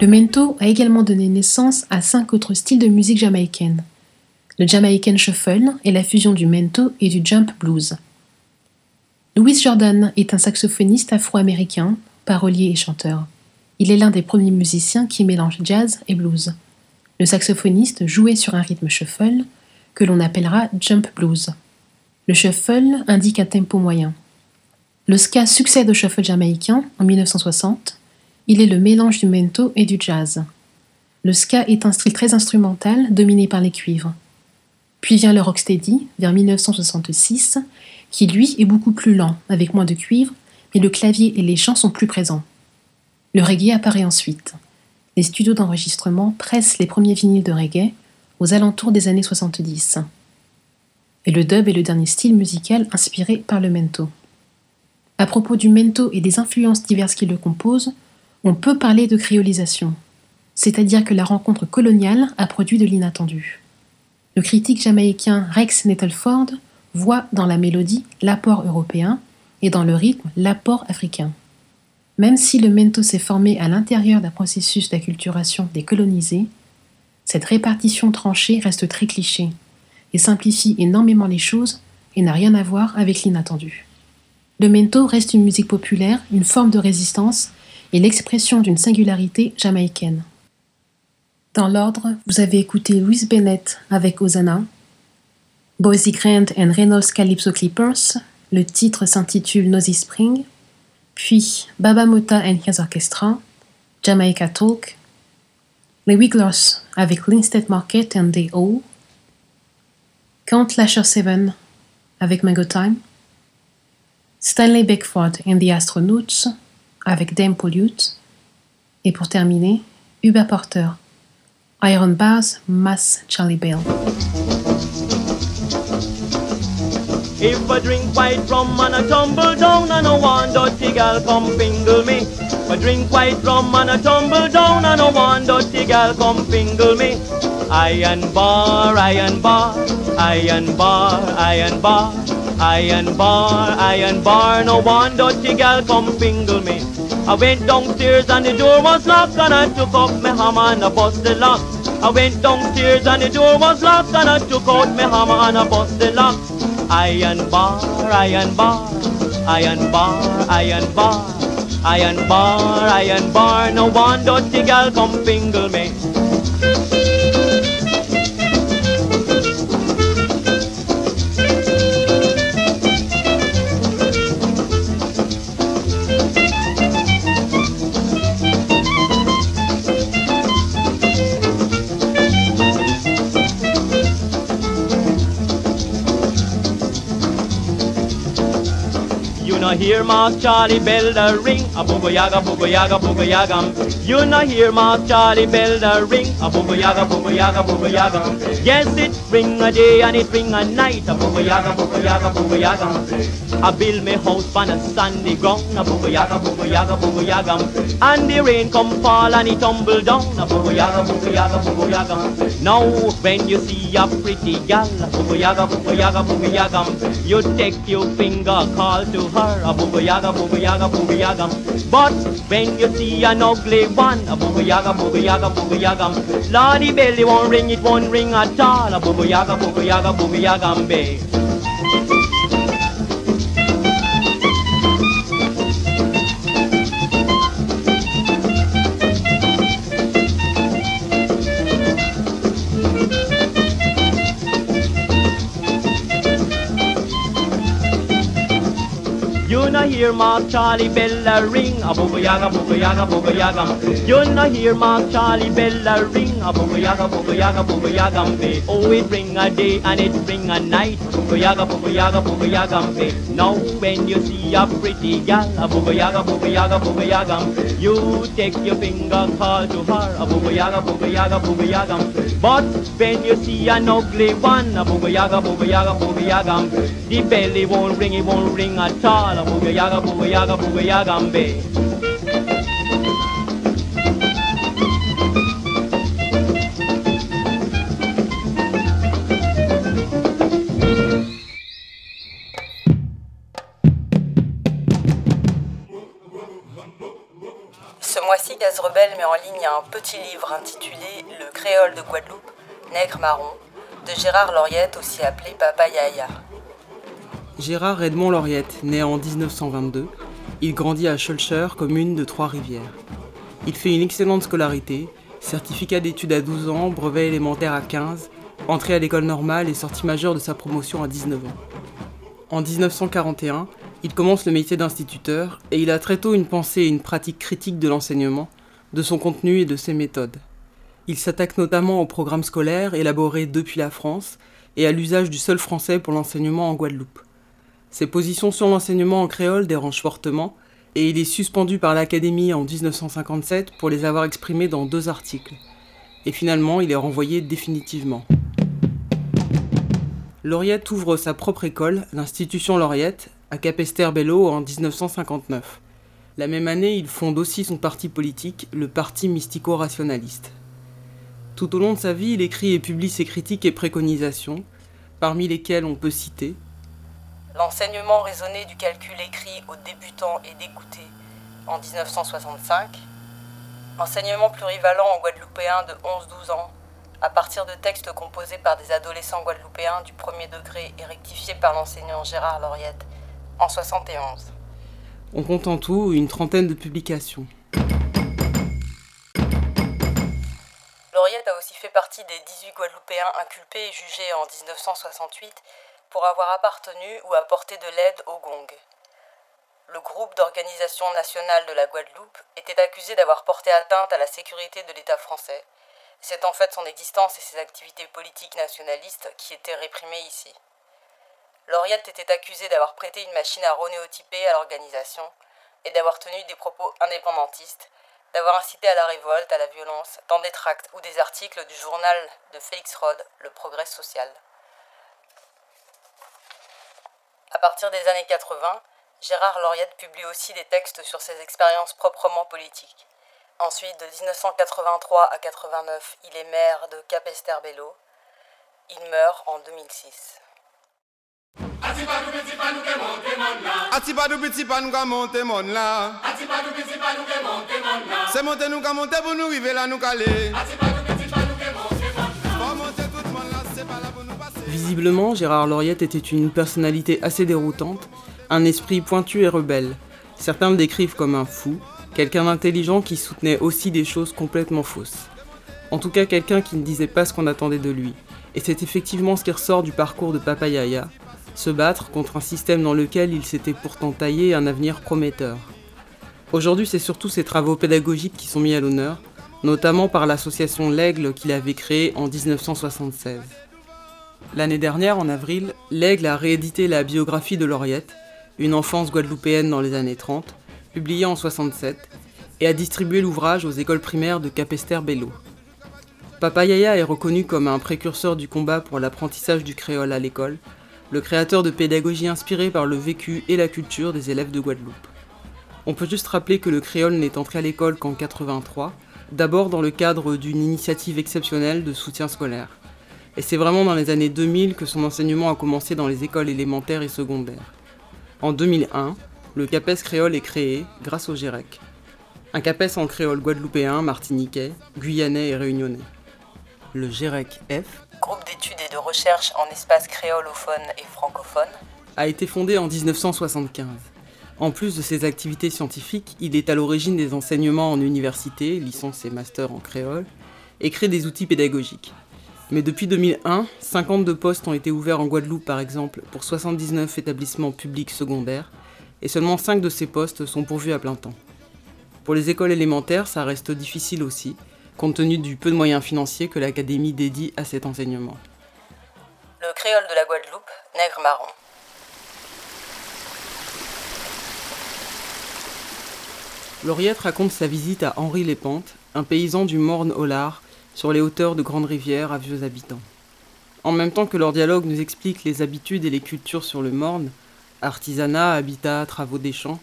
L: Le mento a également donné naissance à cinq autres styles de musique jamaïcaine. Le Jamaican Shuffle est la fusion du mento et du jump blues. Louis Jordan est un saxophoniste afro-américain, parolier et chanteur. Il est l'un des premiers musiciens qui mélange jazz et blues. Le saxophoniste jouait sur un rythme shuffle que l'on appellera jump blues. Le shuffle indique un tempo moyen. Le ska succède au shuffle jamaïcain en 1960. Il est le mélange du mento et du jazz. Le ska est un style très instrumental dominé par les cuivres. Puis vient le rocksteady vers 1966, qui lui est beaucoup plus lent, avec moins de cuivre, mais le clavier et les chants sont plus présents. Le reggae apparaît ensuite. Les studios d'enregistrement pressent les premiers vinyles de reggae aux alentours des années 70. Et le dub est le dernier style musical inspiré par le mento. À propos du mento et des influences diverses qui le composent, on peut parler de créolisation, c'est-à-dire que la rencontre coloniale a produit de l'inattendu. Le critique jamaïcain Rex Nettleford voit dans la mélodie l'apport européen et dans le rythme l'apport africain. Même si le mento s'est formé à l'intérieur d'un processus d'acculturation des colonisés, cette répartition tranchée reste très cliché et simplifie énormément les choses et n'a rien à voir avec l'inattendu. Le mento reste une musique populaire, une forme de résistance et l'expression d'une singularité jamaïcaine. Dans l'ordre, vous avez écouté Louise Bennett avec Ozana, Boise Grant and Reynolds Calypso Clippers, le titre s'intitule Nosy Spring, puis Baba Mota and His Orchestra, Jamaica Talk, Les Wigglers avec Linstead Market and They All, Count Lasher 7 avec Mango Time, Stanley Beckford and the Astronauts avec Dame Pollute, et pour terminer, Hubert Porter, Iron Bars, Mass Charlie Bell.
Q: If I drink white rum and I tumble down and I want dirty gal come fingle me. If I drink white rum and I tumble down and I want dirty gal come fingle me. Iron bar, iron bar, iron bar, iron bar, iron bar, iron bar. No one dirty gal come fingle me. I went downstairs and the door was locked and I took up my hammer and I bust the lock. I went downstairs and the door was locked and I took out my hammer and I bust the lock. Iron bar, iron bar, iron bar, iron bar, iron bar, iron bar. No one dirty gal come fingle me. Hear Mark Charlie bell the ring, a boogo yaga, boogo yaga, boogo yaga. You no hear my Charlie bell the ring, a boogo yaga, boogo yaga, boogo yaga. Yes, it ring a day and it ring a night, a boogo yaga, boogo yaga, boogo yaga. I build me house on a sandy ground, a boogo yaga, boogo yaga, boogo yaga. And the rain come fall and it tumble down, a boogo yaga, boogo yaga, boogo yaga. Now when you see a pretty gal, a boogo yaga, boogo yaga, yaga, you take your finger, call to her, a boogo yaga, boogo yaga, boogo yaga. But when you see an ugly one, a boogo yaga, boogo yaga, boogo yaga, Lordy belly won't ring, it won't ring at all, a boogo yaga, boogo yaga, boogo yaga, babe. Hear Mark Charlie Bella ring a booga yaga booga yaga booga yaga. You no hear Mark Charlie Bella ring a booga yaga booga yaga booga yaga. Oh, it ring a day and it ring a night. Booga yaga booga yaga booga yaga. Now when you see a pretty gal a booga yaga booga yaga booga yaga, you take your finger call to her a booga yaga booga yaga booga yaga. But when you see an ugly one a booga yaga booga yaga booga yaga, the belly won't ring it won't ring at all a booga yaga
B: Ce mois-ci, Gaz Rebelle met en ligne un petit livre intitulé Le créole de Guadeloupe, Nègre marron, de Gérard Lauriette, aussi appelé Papa Yaya.
A: Gérard Edmond Lauriette, né en 1922, il grandit à Schulcher, commune de Trois-Rivières. Il fait une excellente scolarité, certificat d'études à 12 ans, brevet élémentaire à 15, entrée à l'école normale et sortie majeure de sa promotion à 19 ans. En 1941, il commence le métier d'instituteur et il a très tôt une pensée et une pratique critique de l'enseignement, de son contenu et de ses méthodes. Il s'attaque notamment au programme scolaire élaboré depuis la France et à l'usage du seul français pour l'enseignement en Guadeloupe. Ses positions sur l'enseignement en créole dérangent fortement et il est suspendu par l'Académie en 1957 pour les avoir exprimés dans deux articles. Et finalement, il est renvoyé définitivement. Lauriette ouvre sa propre école, l'institution Lauriette, à Capesterre-Bello en 1959. La même année, il fonde aussi son parti politique, le Parti mystico-rationaliste. Tout au long de sa vie, il écrit et publie ses critiques et préconisations, parmi lesquelles on peut citer
B: L'enseignement raisonné du calcul écrit aux débutants et dégoûtés en 1965. Enseignement plurivalent aux Guadeloupéens de 11-12 ans à partir de textes composés par des adolescents guadeloupéens du premier degré et rectifiés par l'enseignant Gérard Lauriette en 71.
A: On compte en tout une trentaine de publications.
B: Lauriette a aussi fait partie des 18 Guadeloupéens inculpés et jugés en 1968 pour avoir appartenu ou apporté de l'aide au GONG. Le groupe d'organisation nationale de la Guadeloupe était accusé d'avoir porté atteinte à la sécurité de l'État français. C'est en fait son existence et ses activités politiques nationalistes qui étaient réprimées ici. Lauriette était accusé d'avoir prêté une machine à ronéotyper à l'organisation et d'avoir tenu des propos indépendantistes, d'avoir incité à la révolte, à la violence, dans des tracts ou des articles du journal de Félix Rode, Le Progrès social. À partir des années 80, Gérard Lauriette publie aussi des textes sur ses expériences proprement politiques. Ensuite, de 1983 à 89, il est maire de Capesterre-Bello. Il meurt en 2006.
K: Atibadou biti pa nou ke monte mon la Atibadou biti
A: Visiblement, Gérard Lauriette était une personnalité assez déroutante, un esprit pointu et rebelle. Certains le décrivent comme un fou, quelqu'un d'intelligent qui soutenait aussi des choses complètement fausses. En tout cas, quelqu'un qui ne disait pas ce qu'on attendait de lui. Et c'est effectivement ce qui ressort du parcours de Papa Yaya, se battre contre un système dans lequel il s'était pourtant taillé un avenir prometteur. Aujourd'hui, c'est surtout ses travaux pédagogiques qui sont mis à l'honneur, notamment par l'association L'Aigle qu'il avait créée en 1976. L'année dernière, en avril, L'Aigle a réédité la biographie de Lauriette, une enfance guadeloupéenne dans les années 30, publiée en 67, et a distribué l'ouvrage aux écoles primaires de Capesterre-Bello. Papa Yaya est reconnu comme un précurseur du combat pour l'apprentissage du créole à l'école, le créateur de pédagogie inspirée par le vécu et la culture des élèves de Guadeloupe. On peut juste rappeler que le créole n'est entré à l'école qu'en 83, d'abord dans le cadre d'une initiative exceptionnelle de soutien scolaire. Et c'est vraiment dans les années 2000 que son enseignement a commencé dans les écoles élémentaires et secondaires. En 2001, le CAPES créole est créé grâce au GEREC. Un CAPES en créole guadeloupéen, martiniquais, guyanais et réunionnais. Le GEREC F,
B: Groupe d'études et de recherche en espace créolophone et francophone,
A: a été fondé en 1975. En plus de ses activités scientifiques, il est à l'origine des enseignements en université, licence et master en créole, et crée des outils pédagogiques. Mais depuis 2001, 52 postes ont été ouverts en Guadeloupe par exemple pour 79 établissements publics secondaires, et seulement 5 de ces postes sont pourvus à plein temps. Pour les écoles élémentaires, ça reste difficile aussi, compte tenu du peu de moyens financiers que l'Académie dédie à cet enseignement.
B: Le créole de la Guadeloupe, nègre marron.
A: Lauriette raconte sa visite à Henri Lépente, un paysan du Morne au Lard, sur les hauteurs de Grande Rivière à vieux habitants. En même temps que leur dialogue nous explique les habitudes et les cultures sur le Morne, artisanat, habitat, travaux des champs,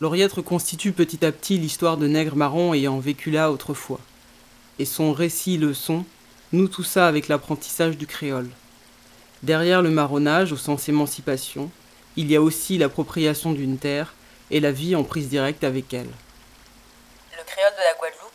A: Lauriette reconstitue petit à petit l'histoire de nègres marrons ayant vécu là autrefois. Et son récit leçon noue tout ça avec l'apprentissage du créole. Derrière le marronnage, au sens émancipation, il y a aussi l'appropriation d'une terre et la vie en prise directe avec elle.
B: Le créole de la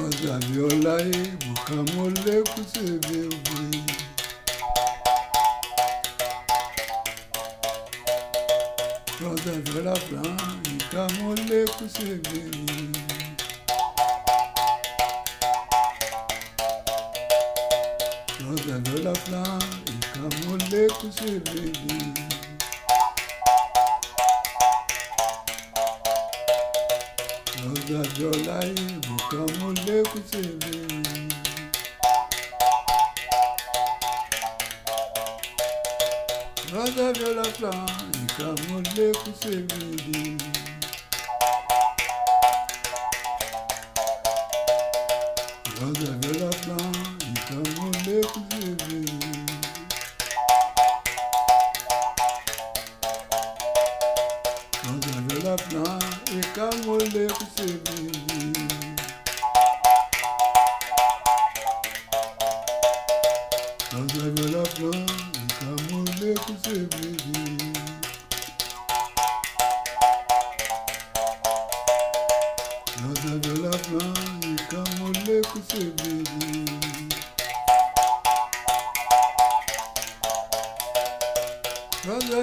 B: Ọ̀làbíọ́láyé Bùkámọ́lé Kútẹ̀bẹ́gbẹ. Ọ̀làbíọ́lá Fran Ìkámọ́lé Kútẹ̀bẹ́gbẹ. Ọ̀làbíọ́lá Fran Ìkámọ́lé Kútẹ̀bẹ́gbẹ. Ọ̀làbíọ́láyé
R: Bùkámọ́lé. pouco de cerveja. Roda a viola franca, molê com.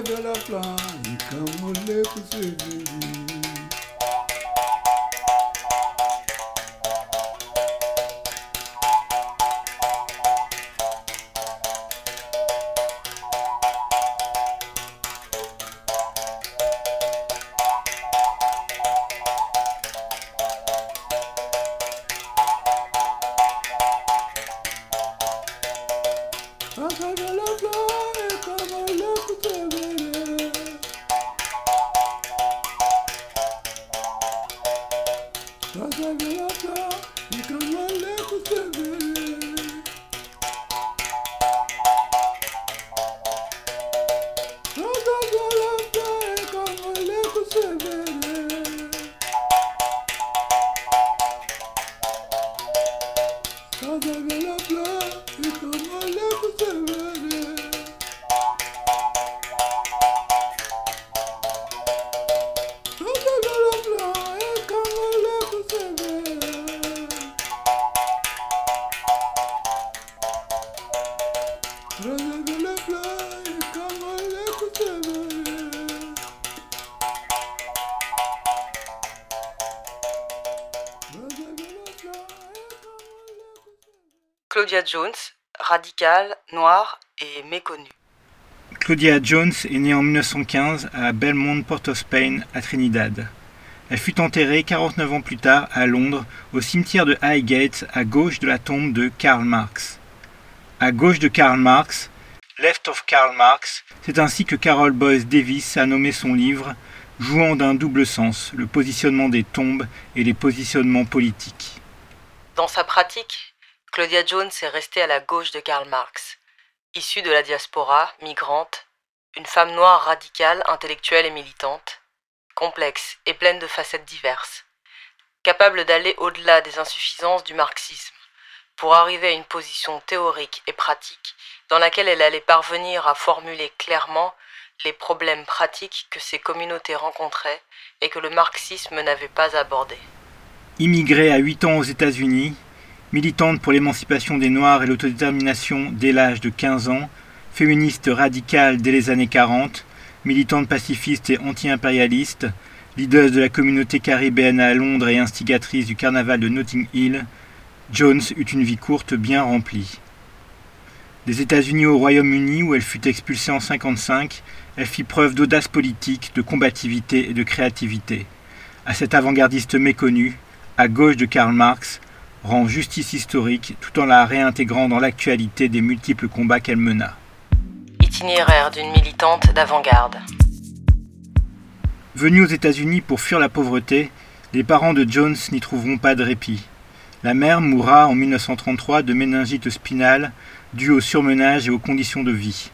R: level of life. Come on, let's
B: Claudia Jones, radicale, noire et méconnue.
S: Claudia Jones est née en 1915 à Belmont Port of Spain, à Trinidad. Elle fut enterrée 49 ans plus tard à Londres, au cimetière de Highgate, à gauche de la tombe de Karl Marx. À gauche de Karl Marx, Left of Karl Marx, c'est ainsi que Carol Boyce Davis a nommé son livre, jouant d'un double sens, le positionnement des tombes et les positionnements politiques.
B: Dans sa pratique, Claudia Jones est restée à la gauche de Karl Marx. Issue de la diaspora, migrante, une femme noire radicale, intellectuelle et militante, complexe et pleine de facettes diverses, capable d'aller au-delà des insuffisances du marxisme pour arriver à une position théorique et pratique dans laquelle elle allait parvenir à formuler clairement les problèmes pratiques que ces communautés rencontraient et que le marxisme n'avait pas abordés.
S: Immigrée à 8 ans aux États-Unis, militante pour l'émancipation des Noirs et l'autodétermination dès l'âge de 15 ans, féministe radicale dès les années 40, militante pacifiste et anti-impérialiste, leader de la communauté caribéenne à Londres et instigatrice du carnaval de Notting Hill, Jones eut une vie courte bien remplie. Des États-Unis au Royaume-Uni, où elle fut expulsée en 1955, elle fit preuve d'audace politique, de combativité et de créativité. À cet avant-gardiste méconnu, à gauche de Karl Marx, rend justice historique tout en la réintégrant dans l'actualité des multiples combats qu'elle mena.
B: Itinéraire d'une militante d'avant-garde.
S: Venus aux États-Unis pour fuir la pauvreté, les parents de Jones n'y trouveront pas de répit. La mère mourra en 1933 de méningite spinale due au surmenage et aux conditions de vie.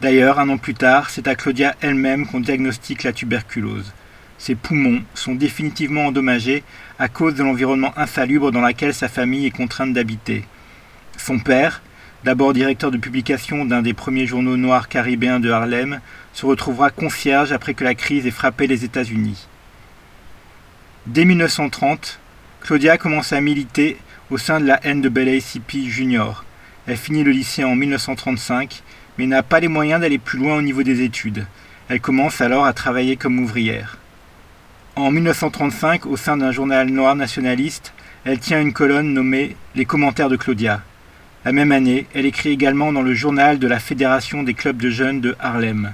S: D'ailleurs, un an plus tard, c'est à Claudia elle-même qu'on diagnostique la tuberculose. Ses poumons sont définitivement endommagés à cause de l'environnement insalubre dans lequel sa famille est contrainte d'habiter. Son père, d'abord directeur de publication d'un des premiers journaux noirs caribéens de Harlem, se retrouvera concierge après que la crise ait frappé les États-Unis. Dès 1930, Claudia commence à militer au sein de la NAACP Junior. Elle finit le lycée en 1935, mais n'a pas les moyens d'aller plus loin au niveau des études. Elle commence alors à travailler comme ouvrière. En 1935, au sein d'un journal noir nationaliste, elle tient une colonne nommée Les commentaires de Claudia. La même année, elle écrit également dans le journal de la Fédération des clubs de jeunes de Harlem.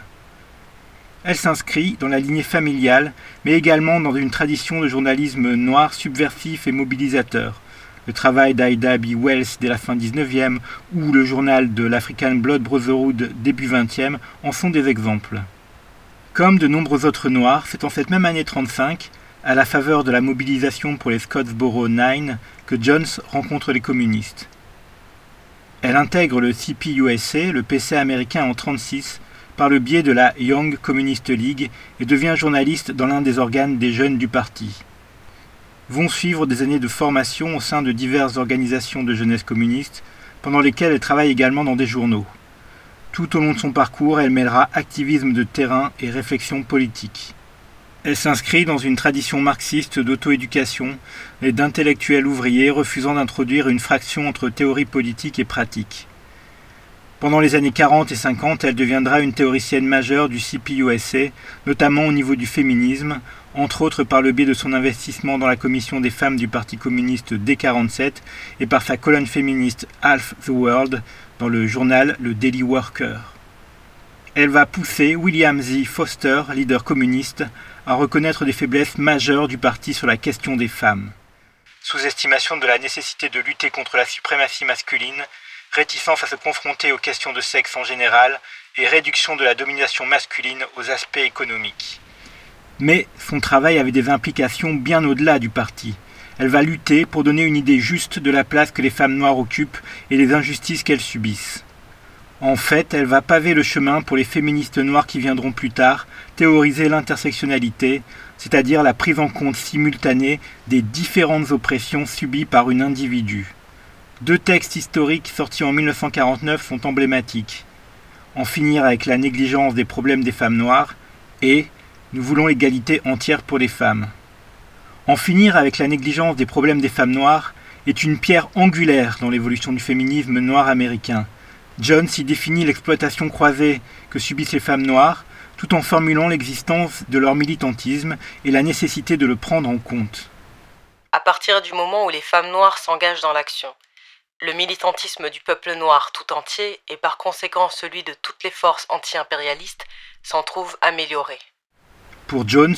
S: Elle s'inscrit dans la lignée familiale, mais également dans une tradition de journalisme noir subversif et mobilisateur. Le travail d'Aida B. Wells dès la fin 19e ou le journal de l'African Blood Brotherhood début 20e en sont des exemples. Comme de nombreux autres Noirs, c'est en cette même année 35, à la faveur de la mobilisation pour les Scottsboro Nine, que Jones rencontre les communistes. Elle intègre le CPUSA, le PC américain en 1936, par le biais de la Young Communist League et devient journaliste dans l'un des organes des jeunes du parti. Vont suivre des années de formation au sein de diverses organisations de jeunesse communiste, pendant lesquelles elle travaille également dans des journaux. Tout au long de son parcours, elle mêlera activisme de terrain et réflexion politique. Elle s'inscrit dans une tradition marxiste d'auto-éducation et d'intellectuels ouvriers refusant d'introduire une fraction entre théorie politique et pratique. Pendant les années 40 et 50, elle deviendra une théoricienne majeure du CPUSA, notamment au niveau du féminisme, entre autres par le biais de son investissement dans la commission des femmes du Parti communiste dès 47 et par sa colonne féministe Half the World, dans le journal Le Daily Worker. Elle va pousser William Z. Foster, leader communiste, à reconnaître des faiblesses majeures du parti sur la question des femmes. Sous-estimation de la nécessité de lutter contre la suprématie masculine, réticence à se confronter aux questions de sexe en général et réduction de la domination masculine aux aspects économiques. Mais son travail avait des implications bien au-delà du parti. Elle va lutter pour donner une idée juste de la place que les femmes noires occupent et les injustices qu'elles subissent. En fait, elle va paver le chemin pour les féministes noires qui viendront plus tard théoriser l'intersectionnalité, c'est-à-dire la prise en compte simultanée des différentes oppressions subies par une individu. Deux textes historiques sortis en 1949 sont emblématiques. En finir avec la négligence des problèmes des femmes noires et Nous voulons l'égalité entière pour les femmes. En finir avec la négligence des problèmes des femmes noires est une pierre angulaire dans l'évolution du féminisme noir américain. John s'y définit l'exploitation croisée que subissent les femmes noires, tout en formulant l'existence de leur militantisme et la nécessité de le prendre en compte.
B: À partir du moment où les femmes noires s'engagent dans l'action, le militantisme du peuple noir tout entier et par conséquent celui de toutes les forces anti-impérialistes s'en trouve amélioré.
S: Pour Jones,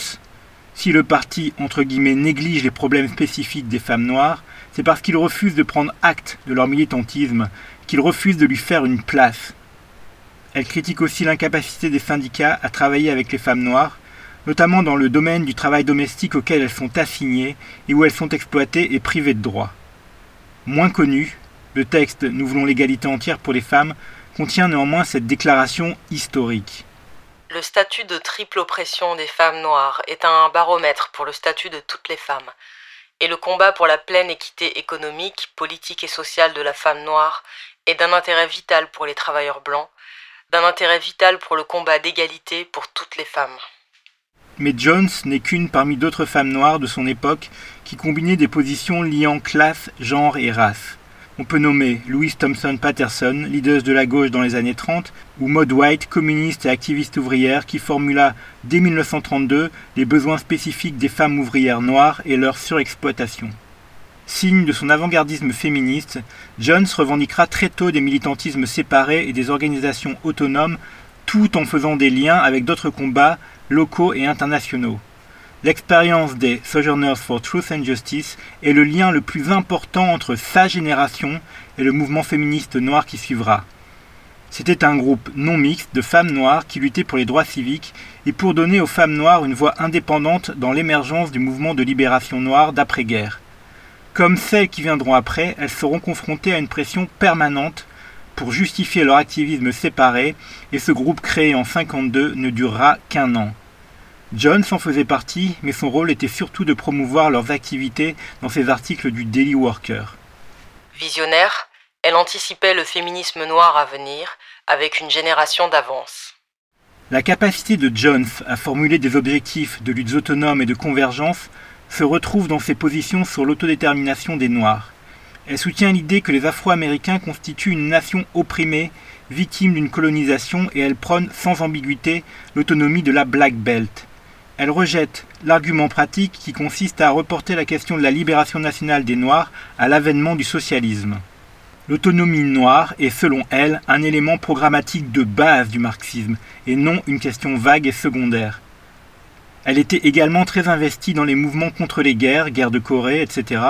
S: si le parti entre guillemets néglige les problèmes spécifiques des femmes noires, c'est parce qu'il refuse de prendre acte de leur militantisme, qu'il refuse de lui faire une place. Elle critique aussi l'incapacité des syndicats à travailler avec les femmes noires, notamment dans le domaine du travail domestique auquel elles sont assignées et où elles sont exploitées et privées de droits. Moins connu, le texte Nous voulons l'égalité entière pour les femmes contient néanmoins cette déclaration historique.
B: Le statut de triple oppression des femmes noires est un baromètre pour le statut de toutes les femmes, et le combat pour la pleine équité économique, politique et sociale de la femme noire est d'un intérêt vital pour les travailleurs blancs,
A: d'un intérêt vital pour le combat d'égalité pour toutes les femmes.
S: Mais Jones n'est qu'une parmi d'autres femmes noires de son époque qui combinaient des positions liant classe, genre et race. On peut nommer Louise Thompson Patterson, leader de la gauche dans les années 30, ou Maud White, communiste et activiste ouvrière, qui formula dès 1932 les besoins spécifiques des femmes ouvrières noires et leur surexploitation. Signe de son avant-gardisme féministe, Jones revendiquera très tôt des militantismes séparés et des organisations autonomes, tout en faisant des liens avec d'autres combats locaux et internationaux. L'expérience des Sojourners for Truth and Justice est le lien le plus important entre sa génération et le mouvement féministe noir qui suivra. C'était un groupe non mixte de femmes noires qui luttaient pour les droits civiques et pour donner aux femmes noires une voix indépendante dans l'émergence du mouvement de libération noire d'après-guerre. Comme celles qui viendront après, elles seront confrontées à une pression permanente pour justifier leur activisme séparé et ce groupe créé en 52 ne durera qu'un an. Jones en faisait partie, mais son rôle était surtout de promouvoir leurs activités dans ses articles du Daily Worker.
A: Visionnaire, elle anticipait le féminisme noir à venir avec une génération d'avance.
S: La capacité de Jones à formuler des objectifs de luttes autonomes et de convergence se retrouve dans ses positions sur l'autodétermination des Noirs. Elle soutient l'idée que les Afro-Américains constituent une nation opprimée, victime d'une colonisation, et elle prône sans ambiguïté l'autonomie de la Black Belt. Elle rejette l'argument pratique qui consiste à reporter la question de la libération nationale des Noirs à l'avènement du socialisme. L'autonomie noire est, selon elle, un élément programmatique de base du marxisme, et non une question vague et secondaire. Elle était également très investie dans les mouvements contre les guerres, guerre de Corée, etc.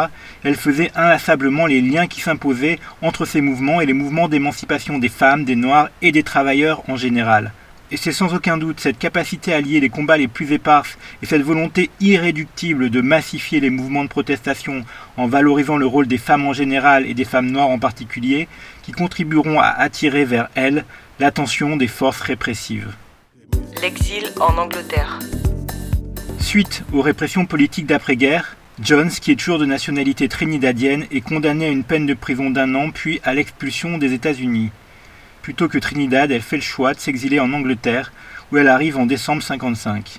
S: Elle faisait inlassablement les liens qui s'imposaient entre ces mouvements et les mouvements d'émancipation des femmes, des Noirs et des travailleurs en général. Et c'est sans aucun doute cette capacité à lier les combats les plus éparses et cette volonté irréductible de massifier les mouvements de protestation en valorisant le rôle des femmes en général et des femmes noires en particulier qui contribueront à attirer vers elles l'attention des forces répressives.
A: L'exil en Angleterre.
S: Suite aux répressions politiques d'après-guerre, Jones, qui est toujours de nationalité trinidadienne, est condamné à une peine de prison d'un an puis à l'expulsion des États-Unis. Plutôt que Trinidad, elle fait le choix de s'exiler en Angleterre, où elle arrive en décembre 55.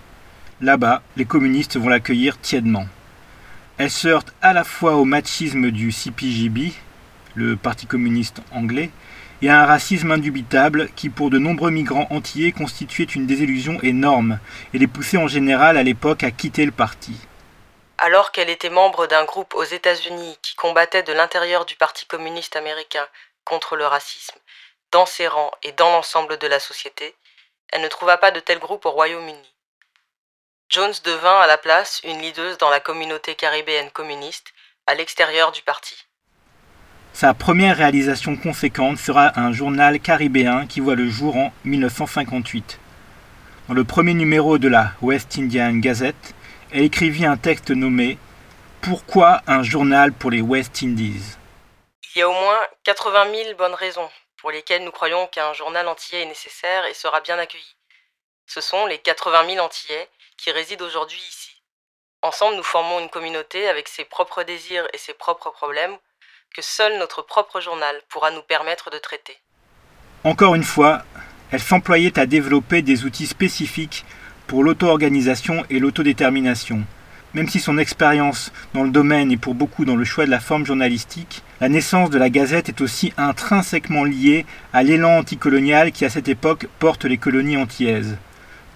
S: Là-bas, les communistes vont l'accueillir tièdement. Elle se heurte à la fois au machisme du CPJB, le Parti communiste anglais, et à un racisme indubitable qui, pour de nombreux migrants antillais, constituait une désillusion énorme et les poussait en général à l'époque à quitter le parti.
A: Alors qu'elle était membre d'un groupe aux États-Unis qui combattait de l'intérieur du Parti communiste américain contre le racisme, dans ses rangs et dans l'ensemble de la société, elle ne trouva pas de tel groupe au Royaume-Uni. Jones devint à la place une leaduse dans la communauté caribéenne communiste à l'extérieur du parti.
S: Sa première réalisation conséquente sera un journal caribéen qui voit le jour en 1958. Dans le premier numéro de la West Indian Gazette, elle écrivit un texte nommé Pourquoi un journal pour les West Indies?
A: Il y a au moins 80 000 bonnes raisons pour lesquelles nous croyons qu'un journal antillais est nécessaire et sera bien accueilli. Ce sont les 80 000 Antillais qui résident aujourd'hui ici. Ensemble, nous formons une communauté avec ses propres désirs et ses propres problèmes que seul notre propre journal pourra nous permettre de traiter.
S: Encore une fois, elle s'employait à développer des outils spécifiques pour l'auto-organisation et l'autodétermination. Même si son expérience dans le domaine est pour beaucoup dans le choix de la forme journalistique, la naissance de la Gazette est aussi intrinsèquement liée à l'élan anticolonial qui à cette époque porte les colonies antillaises.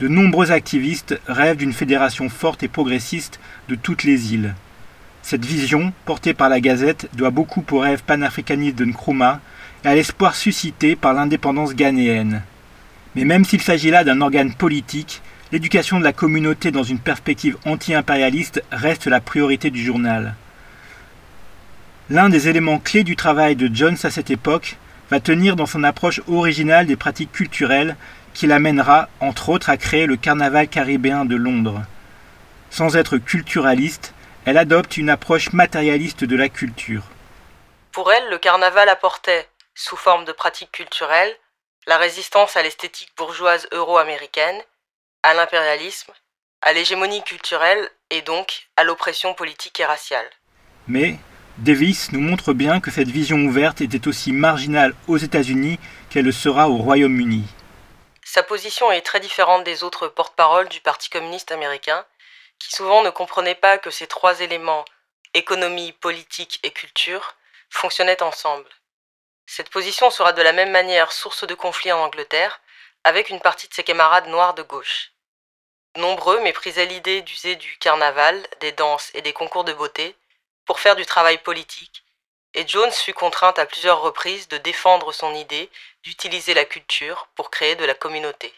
S: De nombreux activistes rêvent d'une fédération forte et progressiste de toutes les îles. Cette vision, portée par la Gazette, doit beaucoup au rêve panafricaniste de Nkrumah et à l'espoir suscité par l'indépendance ghanéenne. Mais même s'il s'agit là d'un organe politique, l'éducation de la communauté dans une perspective anti-impérialiste reste la priorité du journal. L'un des éléments clés du travail de Jones à cette époque va tenir dans son approche originale des pratiques culturelles qui l'amènera, entre autres, à créer le Carnaval caribéen de Londres. Sans être culturaliste, elle adopte une approche matérialiste de la culture.
A: Pour elle, le carnaval apportait, sous forme de pratiques culturelles, la résistance à l'esthétique bourgeoise euro-américaine, à l'impérialisme, à l'hégémonie culturelle et donc à l'oppression politique et raciale.
S: Mais Davis nous montre bien que cette vision ouverte était aussi marginale aux États-Unis qu'elle le sera au Royaume-Uni.
B: Sa position est très différente des autres porte-paroles du Parti communiste américain, qui souvent ne comprenaient pas que ces trois éléments, économie, politique et culture, fonctionnaient ensemble. Cette position sera de la même manière source de conflit en Angleterre, avec une partie de ses camarades noirs de gauche. Nombreux méprisaient l'idée d'user du carnaval, des danses et des concours de beauté pour faire du travail politique, et Jones fut contrainte à plusieurs reprises de défendre son idée d'utiliser la culture pour créer de la communauté.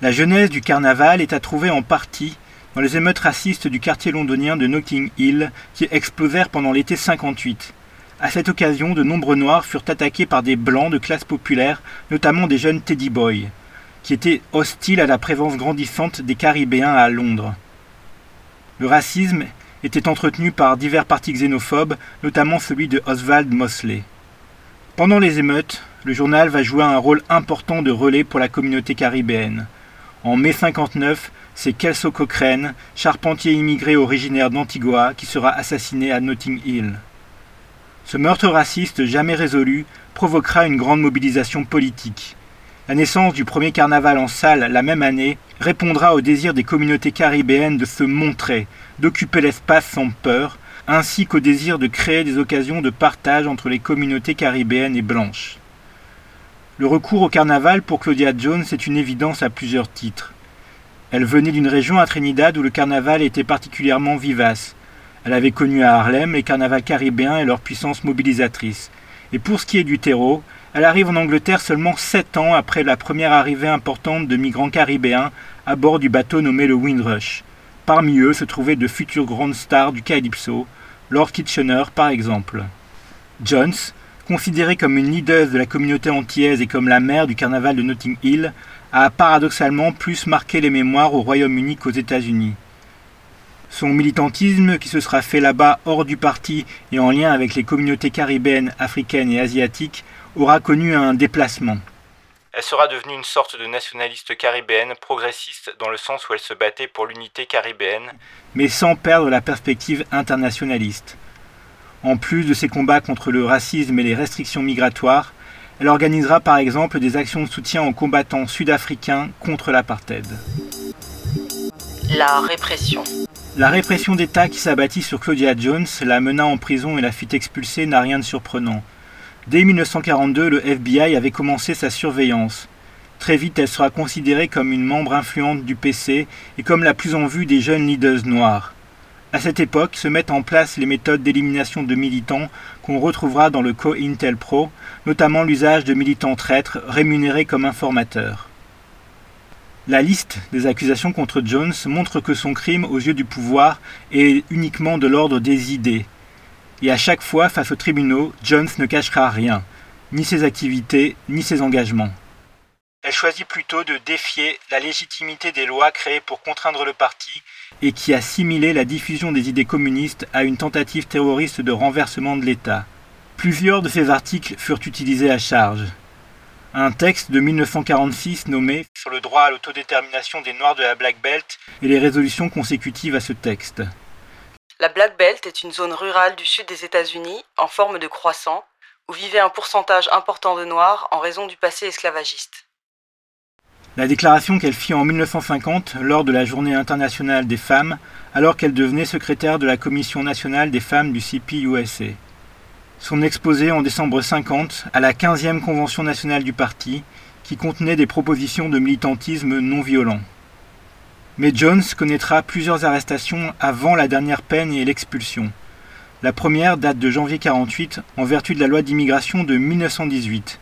S: La genèse du carnaval est à trouver en partie dans les émeutes racistes du quartier londonien de Notting Hill qui explosèrent pendant l'été 58. À cette occasion, de nombreux Noirs furent attaqués par des Blancs de classe populaire, notamment des jeunes Teddy Boys, qui étaient hostiles à la présence grandissante des Caribéens à Londres. Le racisme était entretenu par divers partis xénophobes, notamment celui de Oswald Mosley. Pendant les émeutes, le journal va jouer un rôle important de relais pour la communauté caribéenne. En mai 59, c'est Kelso Cochrane, charpentier immigré originaire d'Antigua, qui sera assassiné à Notting Hill. Ce meurtre raciste jamais résolu provoquera une grande mobilisation politique. La naissance du premier carnaval en salle la même année répondra au désir des communautés caribéennes de se montrer, d'occuper l'espace sans peur, ainsi qu'au désir de créer des occasions de partage entre les communautés caribéennes et blanches. Le recours au carnaval pour Claudia Jones est une évidence à plusieurs titres. Elle venait d'une région à Trinidad où le carnaval était particulièrement vivace. Elle avait connu à Harlem les carnavals caribéens et leur puissance mobilisatrice. Et pour ce qui est du terreau, elle arrive en Angleterre seulement sept ans après la première arrivée importante de migrants caribéens à bord du bateau nommé le Windrush. Parmi eux se trouvaient de futures grandes stars du calypso, Lord Kitchener par exemple. Jones, considérée comme une leader de la communauté antillaise et comme la mère du carnaval de Notting Hill, a paradoxalement plus marqué les mémoires au Royaume-Uni qu'aux États-Unis. Son militantisme, qui se sera fait là-bas hors du parti et en lien avec les communautés caribéennes, africaines et asiatiques, aura connu un déplacement. Elle sera devenue une sorte de nationaliste caribéenne progressiste dans le sens où elle se battait pour l'unité caribéenne, mais sans perdre la perspective internationaliste. En plus de ses combats contre le racisme et les restrictions migratoires, elle organisera par exemple des actions de soutien aux combattants sud-africains contre l'apartheid.
B: La répression.
S: La répression d'État qui s'abattit sur Claudia Jones, la mena en prison et la fit expulser n'a rien de surprenant. Dès 1942, le FBI avait commencé sa surveillance. Très vite, elle sera considérée comme une membre influente du PC et comme la plus en vue des jeunes leaders noirs. À cette époque se mettent en place les méthodes d'élimination de militants qu'on retrouvera dans le Co-Intel Pro, notamment l'usage de militants traîtres rémunérés comme informateurs. La liste des accusations contre Jones montre que son crime aux yeux du pouvoir est uniquement de l'ordre des idées. Et à chaque fois, face aux tribunaux, Jones ne cachera rien, ni ses activités, ni ses engagements. Elle choisit plutôt de défier la légitimité des lois créées pour contraindre le parti et qui assimilait la diffusion des idées communistes à une tentative terroriste de renversement de l'État. Plusieurs de ces articles furent utilisés à charge. Un texte de 1946 nommé Sur le droit à l'autodétermination des Noirs de la Black Belt et les résolutions consécutives à ce texte.
B: La Black Belt est une zone rurale du sud des États-Unis en forme de croissant où vivait un pourcentage important de Noirs en raison du passé esclavagiste.
S: La déclaration qu'elle fit en 1950 lors de la Journée internationale des femmes, alors qu'elle devenait secrétaire de la Commission nationale des femmes du CPUSA. Son exposé en décembre 50 à la 15e Convention nationale du parti, qui contenait des propositions de militantisme non violent. Mais Jones connaîtra plusieurs arrestations avant la dernière peine et l'expulsion. La première date de janvier 48 en vertu de la loi d'immigration de 1918.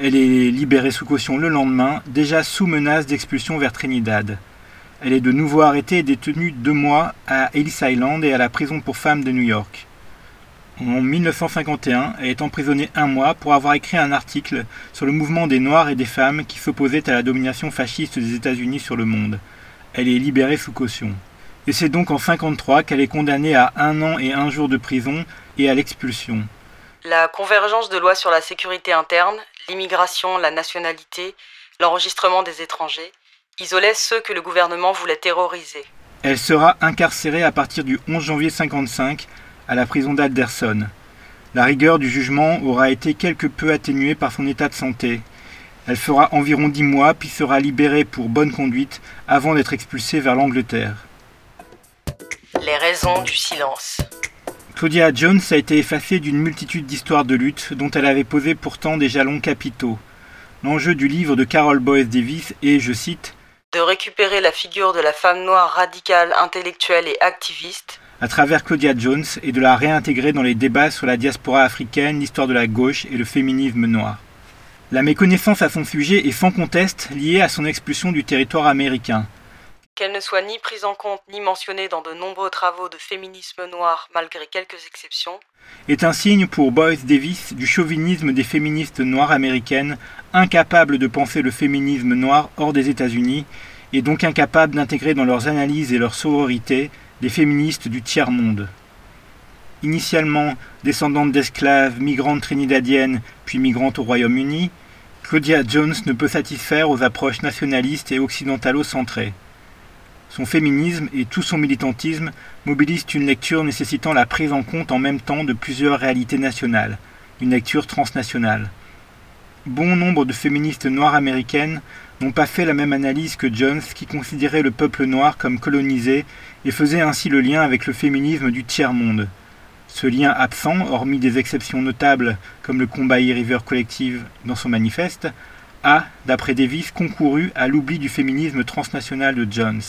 S: Elle est libérée sous caution le lendemain, déjà sous menace d'expulsion vers Trinidad. Elle est de nouveau arrêtée et détenue deux mois à Ellis Island et à la prison pour femmes de New York. En 1951, elle est emprisonnée un mois pour avoir écrit un article sur le mouvement des Noirs et des femmes qui s'opposaient à la domination fasciste des États-Unis sur le monde. Elle est libérée sous caution. Et c'est donc en 1953 qu'elle est condamnée à un an et un jour de prison et à l'expulsion.
B: La convergence de lois sur la sécurité interne, l'immigration, la nationalité, l'enregistrement des étrangers, isolait ceux que le gouvernement voulait terroriser.
S: Elle sera incarcérée à partir du 11 janvier 1955 à la prison d'Alderson. La rigueur du jugement aura été quelque peu atténuée par son état de santé. Elle fera environ dix mois, puis sera libérée pour bonne conduite avant d'être expulsée vers l'Angleterre.
B: Les raisons du silence.
S: Claudia Jones a été effacée d'une multitude d'histoires de lutte dont elle avait posé pourtant des jalons capitaux. L'enjeu du livre de Carol Boyce Davis est, je cite,
B: de récupérer la figure de la femme noire radicale, intellectuelle et activiste,
S: à travers Claudia Jones et de la réintégrer dans les débats sur la diaspora africaine, l'histoire de la gauche et le féminisme noir. La méconnaissance à son sujet est sans conteste liée à son expulsion du territoire américain.
B: Qu'elle ne soit ni prise en compte ni mentionnée dans de nombreux travaux de féminisme noir malgré quelques exceptions,
S: est un signe pour Boyce Davis du chauvinisme des féministes noires américaines, incapables de penser le féminisme noir hors des États-Unis, et donc incapables d'intégrer dans leurs analyses et leur sororité des féministes du tiers-monde. Initialement descendante d'esclaves, migrantes trinidadiennes, puis migrantes au Royaume-Uni, Claudia Jones ne peut satisfaire aux approches nationalistes et occidentalo-centrées. Son féminisme et tout son militantisme mobilisent une lecture nécessitant la prise en compte en même temps de plusieurs réalités nationales, une lecture transnationale. Bon nombre de féministes noires américaines n'ont pas fait la même analyse que Jones qui considérait le peuple noir comme colonisé et faisait ainsi le lien avec le féminisme du tiers-monde. Ce lien absent, hormis des exceptions notables comme le combat River Collective dans son manifeste, a, d'après Davis, concouru à l'oubli du féminisme transnational de Jones.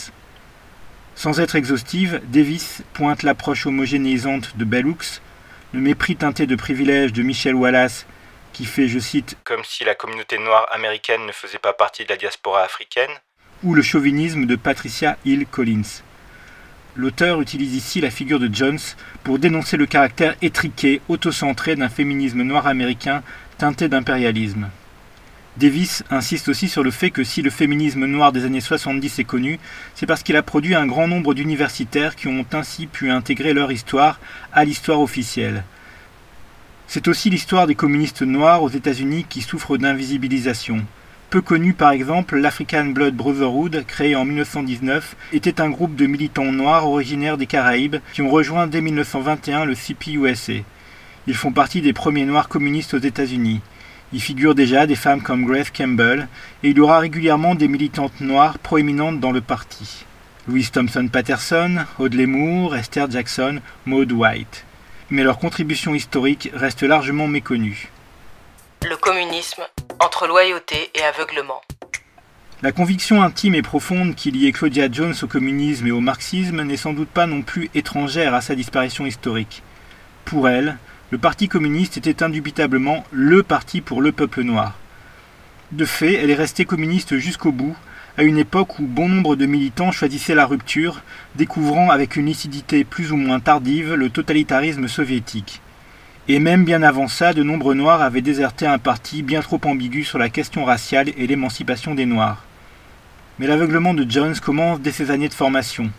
S: Sans être exhaustive, Davis pointe l'approche homogénéisante de Bell Hooks, le mépris teinté de privilèges de Michel Wallace, qui fait, je cite, comme si la communauté noire américaine ne faisait pas partie de la diaspora africaine, ou le chauvinisme de Patricia Hill Collins. L'auteur utilise ici la figure de Jones pour dénoncer le caractère étriqué, autocentré d'un féminisme noir américain teinté d'impérialisme. Davis insiste aussi sur le fait que si le féminisme noir des années 70 est connu, c'est parce qu'il a produit un grand nombre d'universitaires qui ont ainsi pu intégrer leur histoire à l'histoire officielle. C'est aussi l'histoire des communistes noirs aux États-Unis qui souffrent d'invisibilisation. Peu connu par exemple, l'African Blood Brotherhood, créé en 1919, était un groupe de militants noirs originaires des Caraïbes qui ont rejoint dès 1921 le CPUSA. Ils font partie des premiers noirs communistes aux États-Unis. Y figurent déjà des femmes comme Grace Campbell, et il y aura régulièrement des militantes noires proéminentes dans le parti. Louise Thompson Patterson, Audley Moore, Esther Jackson, Maud White. Mais leur contribution historique reste largement méconnue.
B: Le communisme, entre loyauté et aveuglement.
S: La conviction intime et profonde qui liait Claudia Jones au communisme et au marxisme n'est sans doute pas non plus étrangère à sa disparition historique. Pour elle, le Parti communiste était indubitablement le parti pour le peuple noir. De fait, elle est restée communiste jusqu'au bout, à une époque où bon nombre de militants choisissaient la rupture, découvrant avec une lucidité plus ou moins tardive le totalitarisme soviétique. Et même bien avant ça, de nombreux Noirs avaient déserté un parti bien trop ambigu sur la question raciale et l'émancipation des Noirs. Mais l'aveuglement de Jones commence dès ses années de formation.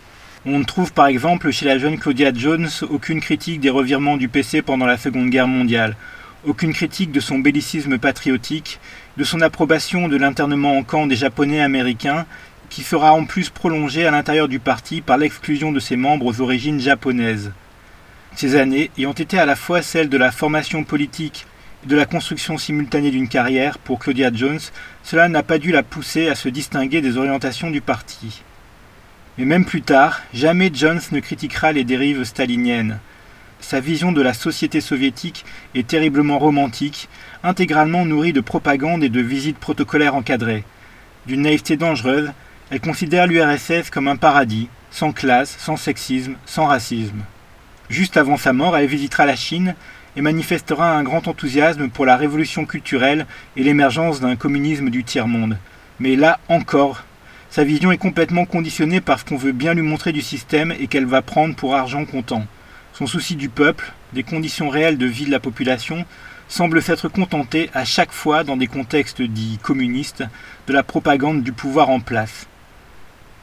S: On ne trouve par exemple chez la jeune Claudia Jones aucune critique des revirements du PC pendant la Seconde Guerre mondiale, aucune critique de son bellicisme patriotique, de son approbation de l'internement en camp des Japonais américains, qui sera en plus prolongé à l'intérieur du parti par l'exclusion de ses membres aux origines japonaises. Ces années ayant été à la fois celles de la formation politique et de la construction simultanée d'une carrière pour Claudia Jones, cela n'a pas dû la pousser à se distinguer des orientations du parti. Mais même plus tard, jamais Jones ne critiquera les dérives staliniennes. Sa vision de la société soviétique est terriblement romantique, intégralement nourrie de propagande et de visites protocolaires encadrées. D'une naïveté dangereuse, elle considère l'URSS comme un paradis, sans classe, sans sexisme, sans racisme. Juste avant sa mort, elle visitera la Chine et manifestera un grand enthousiasme pour la révolution culturelle et l'émergence d'un communisme du tiers-monde. Mais là encore, sa vision est complètement conditionnée par ce qu'on veut bien lui montrer du système et qu'elle va prendre pour argent comptant. Son souci du peuple, des conditions réelles de vie de la population, semble s'être contenté à chaque fois dans des contextes dits communistes de la propagande du pouvoir en place.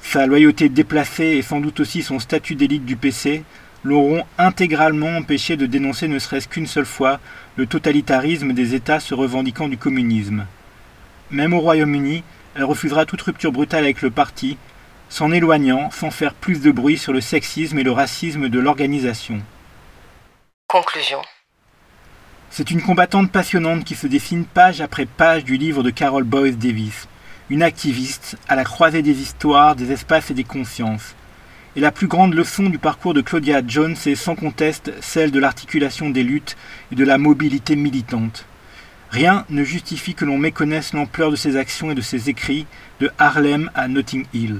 S: Sa loyauté déplacée et sans doute aussi son statut d'élite du PC l'auront intégralement empêché de dénoncer ne serait-ce qu'une seule fois le totalitarisme des États se revendiquant du communisme. Même au Royaume-Uni, elle refusera toute rupture brutale avec le parti, s'en éloignant sans faire plus de bruit sur le sexisme et le racisme de l'organisation.
B: Conclusion.
S: C'est une combattante passionnante qui se dessine page après page du livre de Carol Boyce Davis, une activiste à la croisée des histoires, des espaces et des consciences. Et la plus grande leçon du parcours de Claudia Jones est sans conteste celle de l'articulation des luttes et de la mobilité militante. Rien ne justifie que l'on méconnaisse l'ampleur de ses actions et de ses écrits, de Harlem à Notting Hill.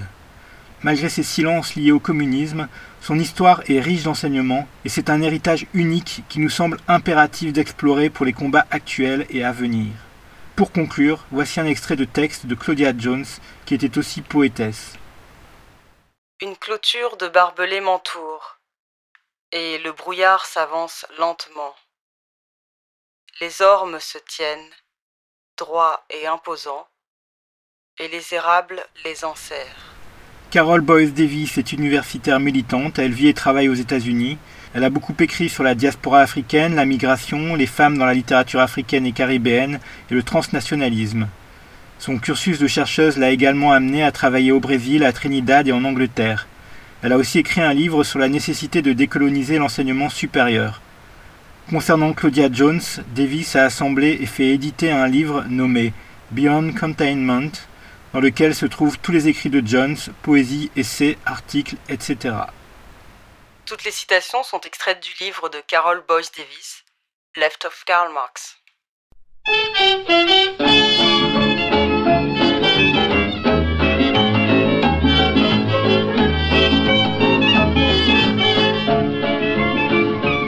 S: Malgré ses silences liés au communisme, son histoire est riche d'enseignements et c'est un héritage unique qui nous semble impératif d'explorer pour les combats actuels et à venir. Pour conclure, voici un extrait de texte de Claudia Jones, qui était aussi poétesse.
A: Une clôture de barbelés m'entoure, et le brouillard s'avance lentement. Les ormes se tiennent, droits et imposants, et les érables les enserrent.
S: Carol Boyce Davis est universitaire militante, elle vit et travaille aux États-Unis. Elle a beaucoup écrit sur la diaspora africaine, la migration, les femmes dans la littérature africaine et caribéenne et le transnationalisme. Son cursus de chercheuse l'a également amenée à travailler au Brésil, à Trinidad et en Angleterre. Elle a aussi écrit un livre sur la nécessité de décoloniser l'enseignement supérieur. Concernant Claudia Jones, Davis a assemblé et fait éditer un livre nommé Beyond Containment, dans lequel se trouvent tous les écrits de Jones, poésie, essais, articles, etc.
A: Toutes les citations sont extraites du livre de Carol Boyce Davis, Left of Karl Marx.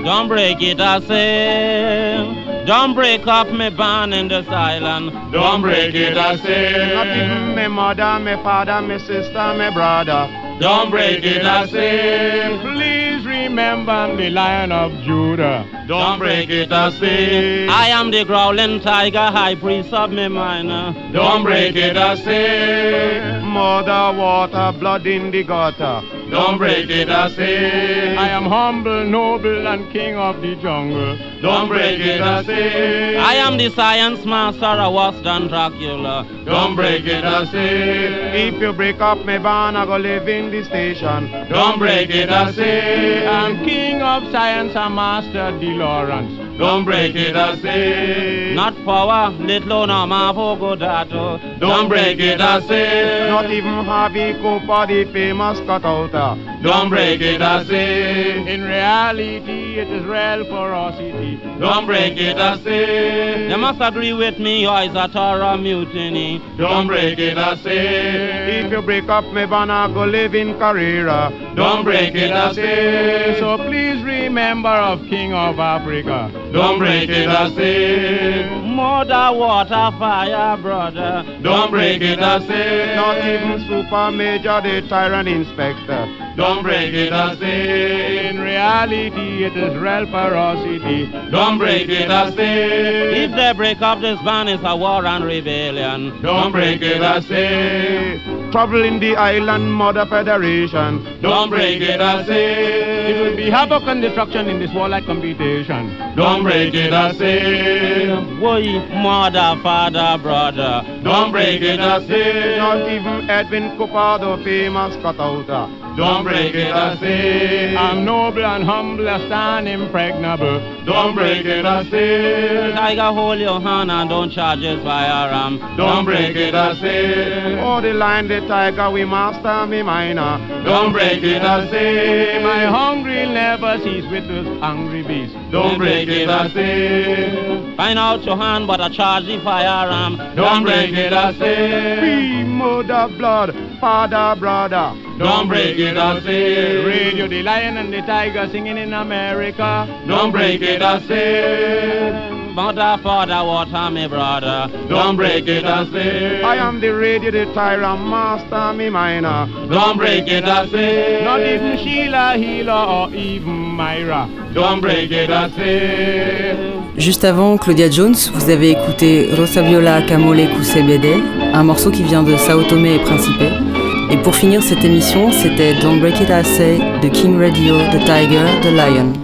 T: Don't break it, I say. Don't break up me bond in this island.
F: Don't break it, I say. Not even me mother, me father, me sister, me brother. Don't break it, I say. Please remember the Lion of Judah. Don't break it, I say.
T: I am the growling tiger, high priest of me minor.
F: Don't break it, I say. Mother, water, blood in the gutter. Don't break it, I say. I am humble, noble, and king of the jungle. Don't break it, I say.
T: I am the science master, I was than Dracula.
F: Don't break it, I say. If you break up my barn, I go live in the station. Don't break it, I say. I'm king of science, I'm master Lawrence. Don't break it, I say.
T: Not power, little no mapo godato.
F: Don't break it, I say. Not even Harvey Cooper, the famous cutouter. Don't break it, I say. In reality, it is real ferocity. Don't break it, I say.
T: You must agree with me, or is a Torah mutiny.
F: Don't break it, I say. If you break up my banner, go live in Carrera. Don't break it, I say. So please remember of King of Africa. Don't break it, I say.
T: Mother, water, fire, brother.
F: Don't break it, I say. Not even Super Major, the tyrant inspector. Don't break it, I say. In reality, it is real ferocity. Don't break it, I say.
T: If they break up this band, it's a war and rebellion.
F: Don't break it, I say. Trouble in the island, Mother Federation. Don't break it, I say. It will be havoc and destruction in this warlike competition. Don't break it, I say.
T: Boy, mother, father, brother.
F: Don't break it, I say. Not even Edwin Cooper, the famous cutouter. Don't break it, I say. I'm noble and humble, I stand impregnable. Don't break it, I say.
T: Tiger, hold your hand and don't charge his firearm.
F: Don't break it, I say. Oh, the lion, the tiger, we master me minor. Don't break it, I say. My hungry never cease with this hungry beast. Don't break it, I say.
T: Find out your hand, but I charge the firearm.
F: Don't break it, I say. Be mother blood, father brother. Don't break it, I say. Radio, the lion and the tiger singing in America. Don't break it, I say.
T: Mother, father, water, me brother?
F: Don't break it, I say. I am the radio, the tyrant master, me minor. Don't break it, I say. Not even Sheila, Healer, or even Myra. Don't break it, I say.
U: Juste avant Claudia Jones, vous avez écouté Rosa Viola Camole Kusebede, un morceau qui vient de Sao Tomé et Principe. Et pour finir cette émission, c'était Don't Break It I Say King Radio, The Tiger, The Lion.